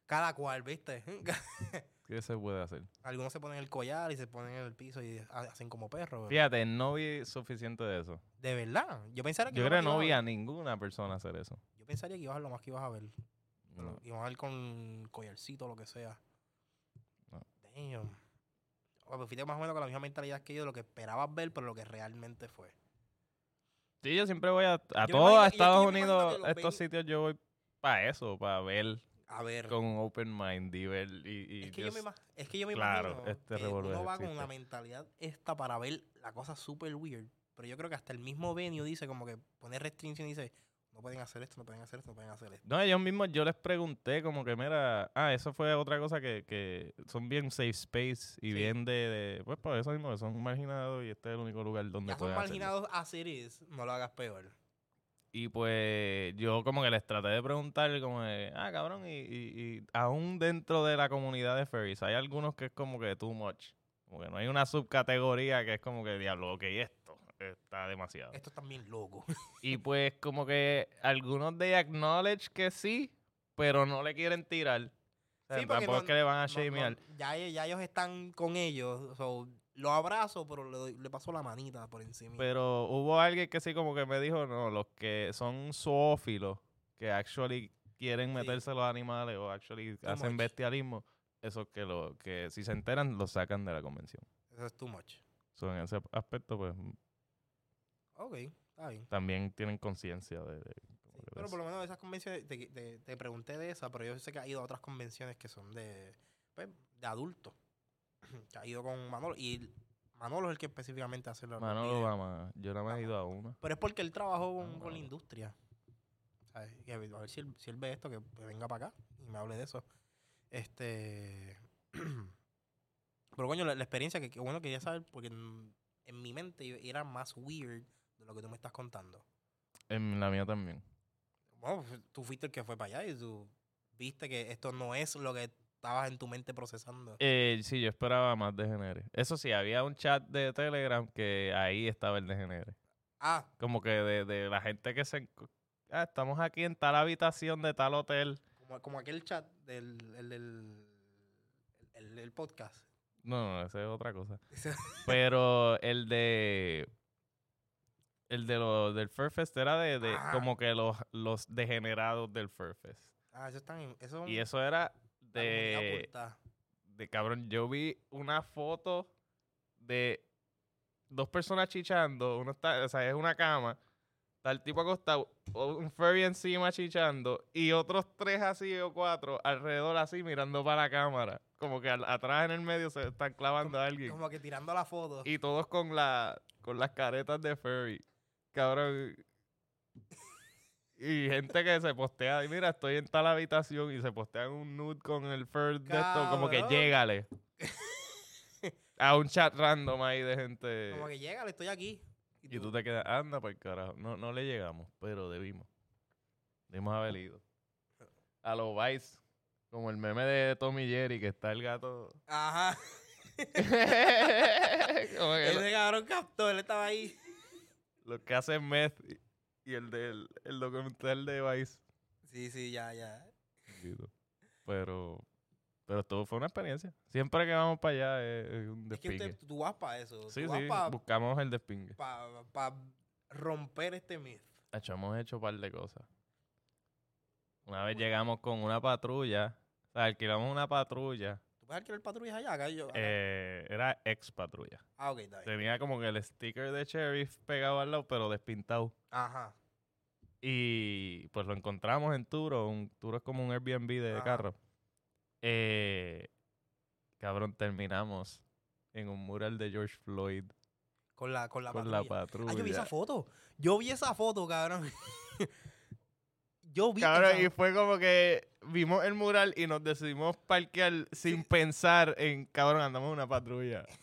Cada cual, ¿viste? ¿qué se puede hacer? Algunos se ponen el collar y se ponen en el piso y ha- hacen como perros. Fíjate, no vi suficiente de eso. De verdad. Yo pensaría que Yo creo que no vi a a ninguna persona hacer eso. Yo pensaría que ibas a lo más que ibas a ver. No. Ibas a ver con collarcito o lo que sea. No. Damn. O pues fuiste más o menos con la misma mentalidad que yo de lo que esperabas ver, pero lo que realmente fue. Sí, yo siempre voy a, a todos Estados Unidos, estos sitios yo voy para eso, para ver A ver. con un open mind y ver y, y es, que yo me, just- ima- es que yo me claro, imagino este que uno va con una mentalidad esta para ver la cosa super weird. Pero yo creo que hasta el mismo venue dice como que pone restricción y dice, no pueden hacer esto, no pueden hacer esto, no pueden hacer esto. No, ellos mismos yo les pregunté como que, mira, ah, eso fue otra cosa que, que son bien safe space y Sí. bien de, de- pues por eso mismo, que son marginados y este es el único lugar donde Ya son pueden hacerlo. marginados it is, no lo hagas peor. Y pues yo como que les traté de preguntar como de, ah, cabrón, y, y, y aún dentro de la comunidad de furries hay algunos que es como que too much. Como que no hay una subcategoría que es como que, diablo, ok, esto está demasiado. Esto es también loco. Y pues como que algunos de acknowledge que sí, pero no le quieren tirar. O sea, Sí, porque tampoco no- es que le van a No, shamear. no, ya, ya ellos están con ellos, so, lo abrazo, pero le, doy- le paso la manita por encima. Pero hubo alguien que sí como que me dijo, no, los que son zoófilos, que actually quieren Sí. meterse los animales o actually Too hacen much. bestialismo, esos que lo que si se enteran los sacan de la convención. Eso es too much. So, en ese aspecto pues Ok, está bien. también tienen conciencia de, de- pero por lo menos de esas convenciones, te, te- te pregunté de esa, pero yo sé que ha ido a otras convenciones que son de, pues, de adultos. que ha ido con Manolo. Y Manolo es el que específicamente hace los los Manolo va más. Yo nada más he ido a una. Pero es porque él trabajó con, Ah, con la industria. ¿Sabes? Y a ver, a ver si, él, si él ve esto, que venga para acá y me hable de eso. Este. Pero coño, la, la experiencia que, que bueno quería saber, porque en, en mi mente era más weird de lo que tú me estás contando. En la mía también. Bueno, pues, tú fuiste el que fue para allá y tú viste que esto no es lo que estabas en tu mente procesando. Eh, sí, yo esperaba más degenere. Eso sí, había un chat de Telegram que ahí estaba el degenere. Ah, Como que de, de la gente que se... Ah, estamos aquí en tal habitación de tal hotel. como, como aquel chat del el, el- el podcast. No, no, esa es otra cosa. Pero el de... El de lo, del Furfest era de, de Ah. como que los, los degenerados del Furfest. ah, eso están eso Y eso era comunidad de... cabrón, yo vi una foto de dos personas chichando, uno está, o sea, es una cama, está el tipo acostado, un furry encima chichando, y otros tres así o cuatro alrededor así mirando para la cámara. Como que al- atrás en el medio se están clavando a alguien. Como que tirando la foto. Y todos con la con las caretas de furry. Cabrón. Y gente que se postea, y mira, estoy en tal habitación y se postean un nude con el fur de esto, como que llégale. A un chat random ahí de gente. Como que llega, le estoy aquí. Y tú te quedas, anda por carajo. No, no le llegamos, pero debimos. Debimos haber ido. A los Vice, como el meme de Tommy Jerry, que está el gato. Ajá. como que lo- Ese cabrón captó, él estaba ahí. los que hacen meth y, el del el documental de Vice. Sí, sí, ya, ya. Pero, pero esto fue una experiencia. Siempre que vamos para allá es, es un Es que despingue. usted, tú vas para eso. sí, tú vas sí, para buscamos el despingue. romper este myth. Hacho, hemos hecho un par de cosas. Una vez llegamos con una patrulla, o sea, alquilamos una patrulla, ¿Tú puedes alquilar patrullas allá? Acá yo, acá. eh, era ex patrulla. Ah, ok, está bien. Tenía como que el sticker de sheriff pegado al lado, pero despintado. Ajá. Y pues lo encontramos en Turo. Un, Turo es como un Airbnb de Ajá. carro. Eh, cabrón, terminamos en un mural de George Floyd Con la, con la con patrulla. la patrulla. Ah, yo vi esa foto. Yo vi esa foto, cabrón. Yo vi Cabrón, esa- y fue como que vimos el mural y nos decidimos parquear sin pensar en, cabrón, andamos en una patrulla.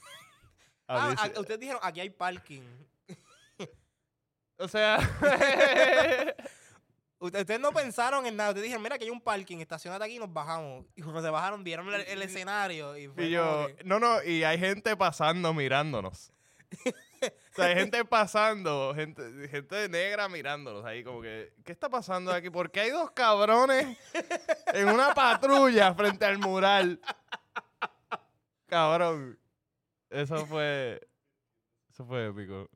Ah, ah, ustedes dijeron, aquí hay parking. o sea, Usted- Ustedes no pensaron en nada. Ustedes dijeron, mira, que hay un parking, estacionate aquí y nos bajamos. Y cuando se bajaron, vieron el, el escenario. Y, fue y como yo, que- no, no, y hay gente pasando mirándonos. O sea, hay gente pasando, gente, gente negra mirándonos ahí, como que, ¿qué está pasando aquí? ¿Por qué hay dos cabrones en una patrulla frente al mural? Cabrón. Eso fue. Eso fue épico.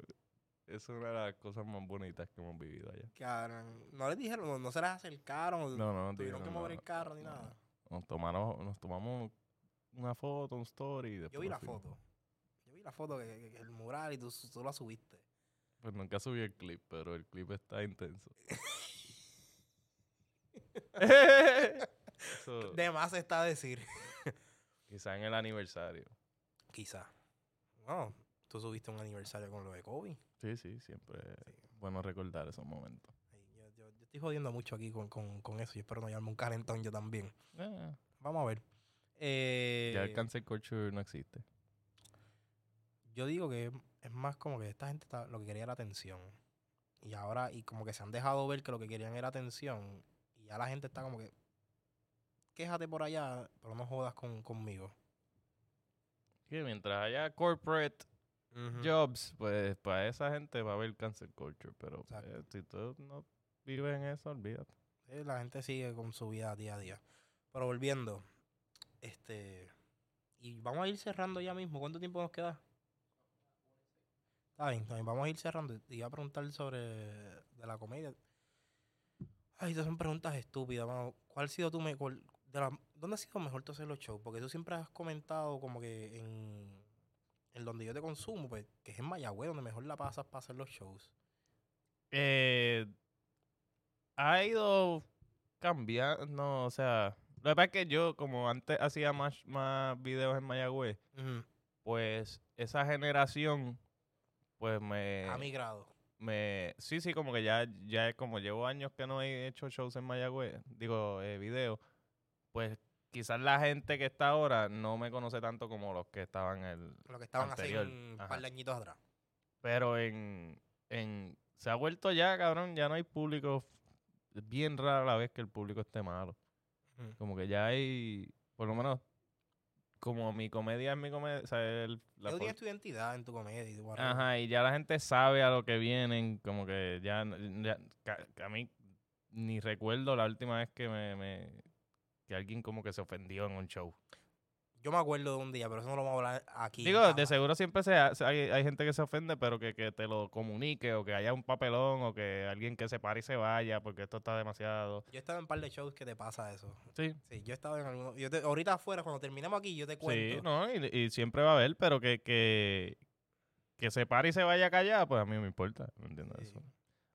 Es una de las cosas más bonitas que hemos vivido allá. Cabrón, no les dijeron, no, no se les acercaron. o No, no, tuvieron que no, mover el no, carro ni no. nada. Nos tomamos, nos tomamos una foto, un story. Y después Yo vi la fuimos. foto. La foto, que, el mural y tú, tú la subiste. Pues nunca subí el clip, pero el clip está intenso. Eso, De más está decir. quizá en el aniversario. Quizá. No, tú subiste un aniversario con lo de Kobe. Sí, sí, siempre es bueno recordar esos momentos. Yo, yo- yo estoy jodiendo mucho aquí con, con, con eso y espero no llevarme un calentón yo también. Eh, Vamos a ver. Eh, ya el cancel culture no existe. Yo digo que es más como que esta gente está- lo que quería era atención. Y ahora, y como que se han dejado ver que lo que querían era atención. Y ya la gente está como que, quéjate por allá, pero no jodas con, conmigo. Que mientras haya corporate jobs, pues para esa gente va a haber cancel culture. Pero pues, si tú no vives en eso, olvídate. Sí, la gente sigue con su vida día a día. Pero volviendo, este. Y vamos a ir cerrando ya mismo. ¿Cuánto tiempo nos queda? Está bien, está bien. Vamos a ir cerrando. Te iba a preguntar sobre de la comedia. Ay, estas son preguntas estúpidas, mano. ¿Cuál ha sido tu mejor? De la, ¿Dónde ha sido mejor tú hacer los shows? Porque tú siempre has comentado como que en, en donde yo te consumo, pues, que es en Mayagüez, donde mejor la pasas para hacer los shows. Eh, ha ido cambiando, no, o sea, lo que pasa es que yo, como antes hacía más, más videos en Mayagüez, pues esa generación, pues me, A mi grado. me, sí, sí, como que ya, ya es como llevo años que no he hecho shows en Mayagüez, digo, eh, videos, pues quizás la gente que está ahora no me conoce tanto como los que estaban el, Lo que estaban Anterior, hace un ajá. par de añitos atrás. Pero en, en. Se ha vuelto ya, cabrón. Ya no hay público. Es bien rara la vez que el público esté malo. Como que ya hay. Por lo menos. Como mi comedia es mi comedia. O sea, el, la Tú for- tienes tu identidad en tu comedia. y whatever. Ajá, y ya la gente sabe a lo que vienen. Como que ya. ya- que a mí ni recuerdo la última vez que me, me- Que alguien como que se ofendió en un show. Yo me acuerdo de un día, pero eso no lo vamos a hablar aquí. Digo, de seguro siempre se ha- hay, hay gente que se ofende, pero que, que te lo comunique o que haya un papelón o que alguien que se pare y se vaya porque esto está demasiado. Yo he estado en un par de shows que te pasa eso. Sí, Sí, yo he estado en algunos. Yo te- ahorita afuera, cuando terminemos aquí, yo te sí, cuento. no, y, y siempre va a haber, pero que, que, que se pare y se vaya callada, pues a mí no me importa, ¿me entiendes? Sí. Eso.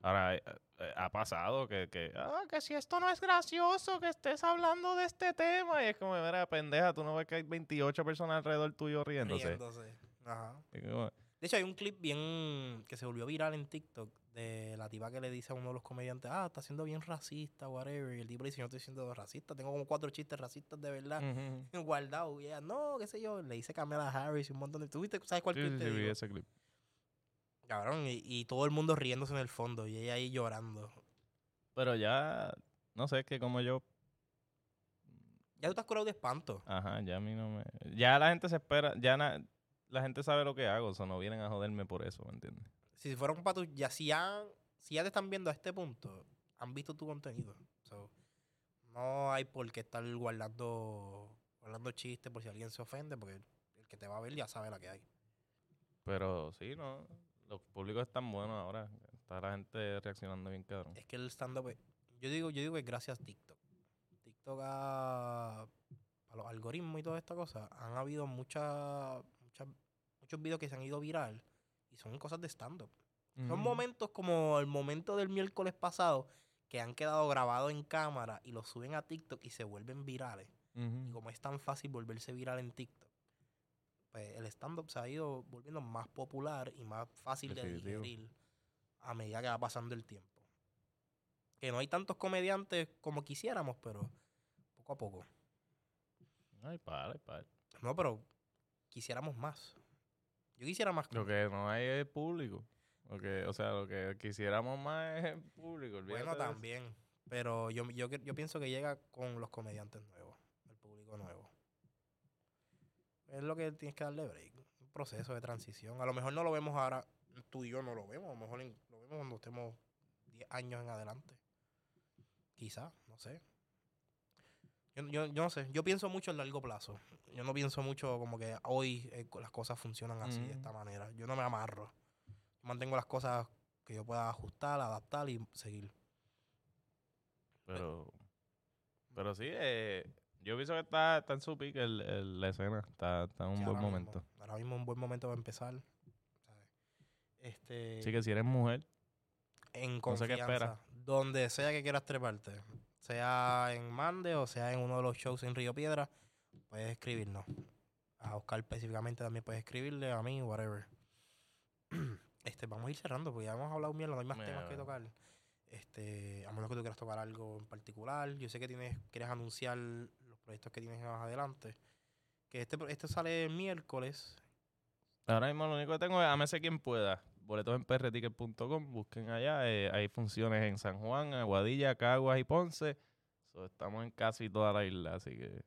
Ahora, eh, eh, ha pasado que, que, ah, que si esto no es gracioso, que estés hablando de este tema, y es como, mira, pendeja, tú no ves que hay 28 personas alrededor tuyo riéndose. riéndose. Ajá. Como, De hecho, hay un clip bien que se volvió viral en TikTok de la tipa que le dice a uno de los comediantes, ah, está siendo bien racista, whatever. Y el tipo le dice, yo no estoy siendo racista, tengo como cuatro chistes racistas de verdad ujú. guardados. Y ella, no, qué sé yo. Le dice Kamala Harris y un montón de... ¿Tú viste? ¿Sabes cuál Sí, clip sí, te sí, vi ese clip. Cabrón, y, y todo el mundo riéndose en el fondo y ella ahí llorando. Pero ya, no sé, es que como yo, Ya tú estás curado de espanto. ajá, ya a mí no me... Ya la gente se espera, ya na- la gente sabe lo que hago, o sea, no vienen a joderme por eso, ¿me entiendes? Si fueron para tu... Ya, si ya, si ya te están viendo a este punto, han visto tu contenido. So, no hay por qué estar guardando, guardando chistes por si alguien se ofende, porque el que te va a ver ya sabe la que hay. Pero sí, no, los públicos están buenos ahora, está la gente reaccionando bien cabrón. Es que el stand-up... Yo digo, yo digo que gracias a TikTok. TikTok. A los algoritmos y toda esta cosa, han habido muchas, muchas, muchos videos que se han ido viral y son cosas de stand-up. Son momentos como el momento del miércoles pasado que han quedado grabados en cámara y los suben a TikTok y se vuelven virales. Y como es tan fácil volverse viral en TikTok, pues el stand-up se ha ido volviendo más popular y más fácil de digerir a medida que va pasando el tiempo. Que no hay tantos comediantes como quisiéramos, pero poco a poco. Ay, para, para. No, pero quisiéramos más. Yo quisiera más. Lo que no hay es público. Lo que, o sea, lo que quisiéramos más es público. olvídate Bueno, también. Pero yo, yo, yo pienso que llega con los comediantes nuevos, el público nuevo. Es lo que tienes que darle break. Un proceso de transición. A lo mejor no lo vemos ahora, tú y yo no lo vemos. A lo mejor lo vemos cuando estemos 10 años en adelante. Quizá, no sé. Yo, yo, yo no sé. Yo pienso mucho en largo plazo. Yo no pienso mucho como que hoy eh, las cosas funcionan así, de Ujú. esta manera. Yo no me amarro. Mantengo las cosas que yo pueda ajustar, adaptar y seguir. Pero, pero sí, eh, yo pienso que está, está en su pick el, el- la escena. Está, está en un Sí, buen mismo. momento. ahora mismo es un buen momento para empezar. ¿sabes? Este, Así que si eres mujer, en no sé qué esperas. Donde sea que quieras treparte. Sea en Mande o sea en uno de los shows en Río Piedra, puedes escribirnos. A Oscar específicamente también puedes escribirle, a mí, whatever. Este, vamos a ir cerrando porque ya hemos hablado mierda, no hay más temas que tocar. Este, a menos que tú quieras tocar algo en particular. Yo sé que tienes, quieres anunciar proyectos que tienes más adelante. Que este, este sale el miércoles. ahora mismo lo único que tengo es Amese quien pueda. Boletos en prticket.com, busquen allá. eh, hay funciones en San Juan, Aguadilla, Caguas y Ponce. So, estamos en casi toda la isla, así que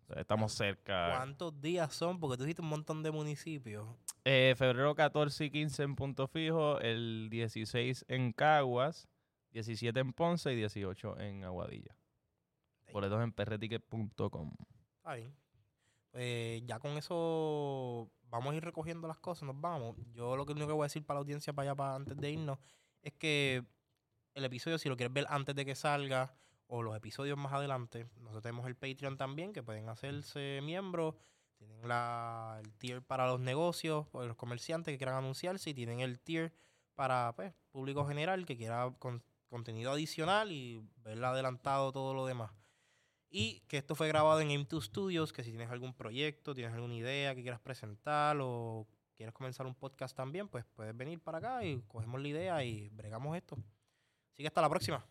o sea, estamos cerca. ¿Cuántos días son? Porque tú dijiste un montón de municipios. Eh, febrero 14 y 15 en Punto Fijo, el 16 en Caguas, 17 en Ponce y 18 en Aguadilla. Boletos en prticket.com. Está. Pues ya con eso vamos a ir recogiendo las cosas, nos vamos. Yo lo que único que voy a decir para la audiencia para allá, para antes de irnos, es que el episodio, si lo quieres ver antes de que salga, o los episodios más adelante, nosotros tenemos el Patreon también, que pueden hacerse miembros. Tienen la, el tier para los negocios, o los comerciantes que quieran anunciarse, y tienen el tier para pues, público general que quiera con- contenido adicional y ver adelantado todo lo demás. Y que esto fue grabado en M2 Studios, que si tienes algún proyecto, tienes alguna idea que quieras presentar o quieres comenzar un podcast también, pues puedes venir para acá y cogemos la idea y bregamos esto. Así que hasta la próxima.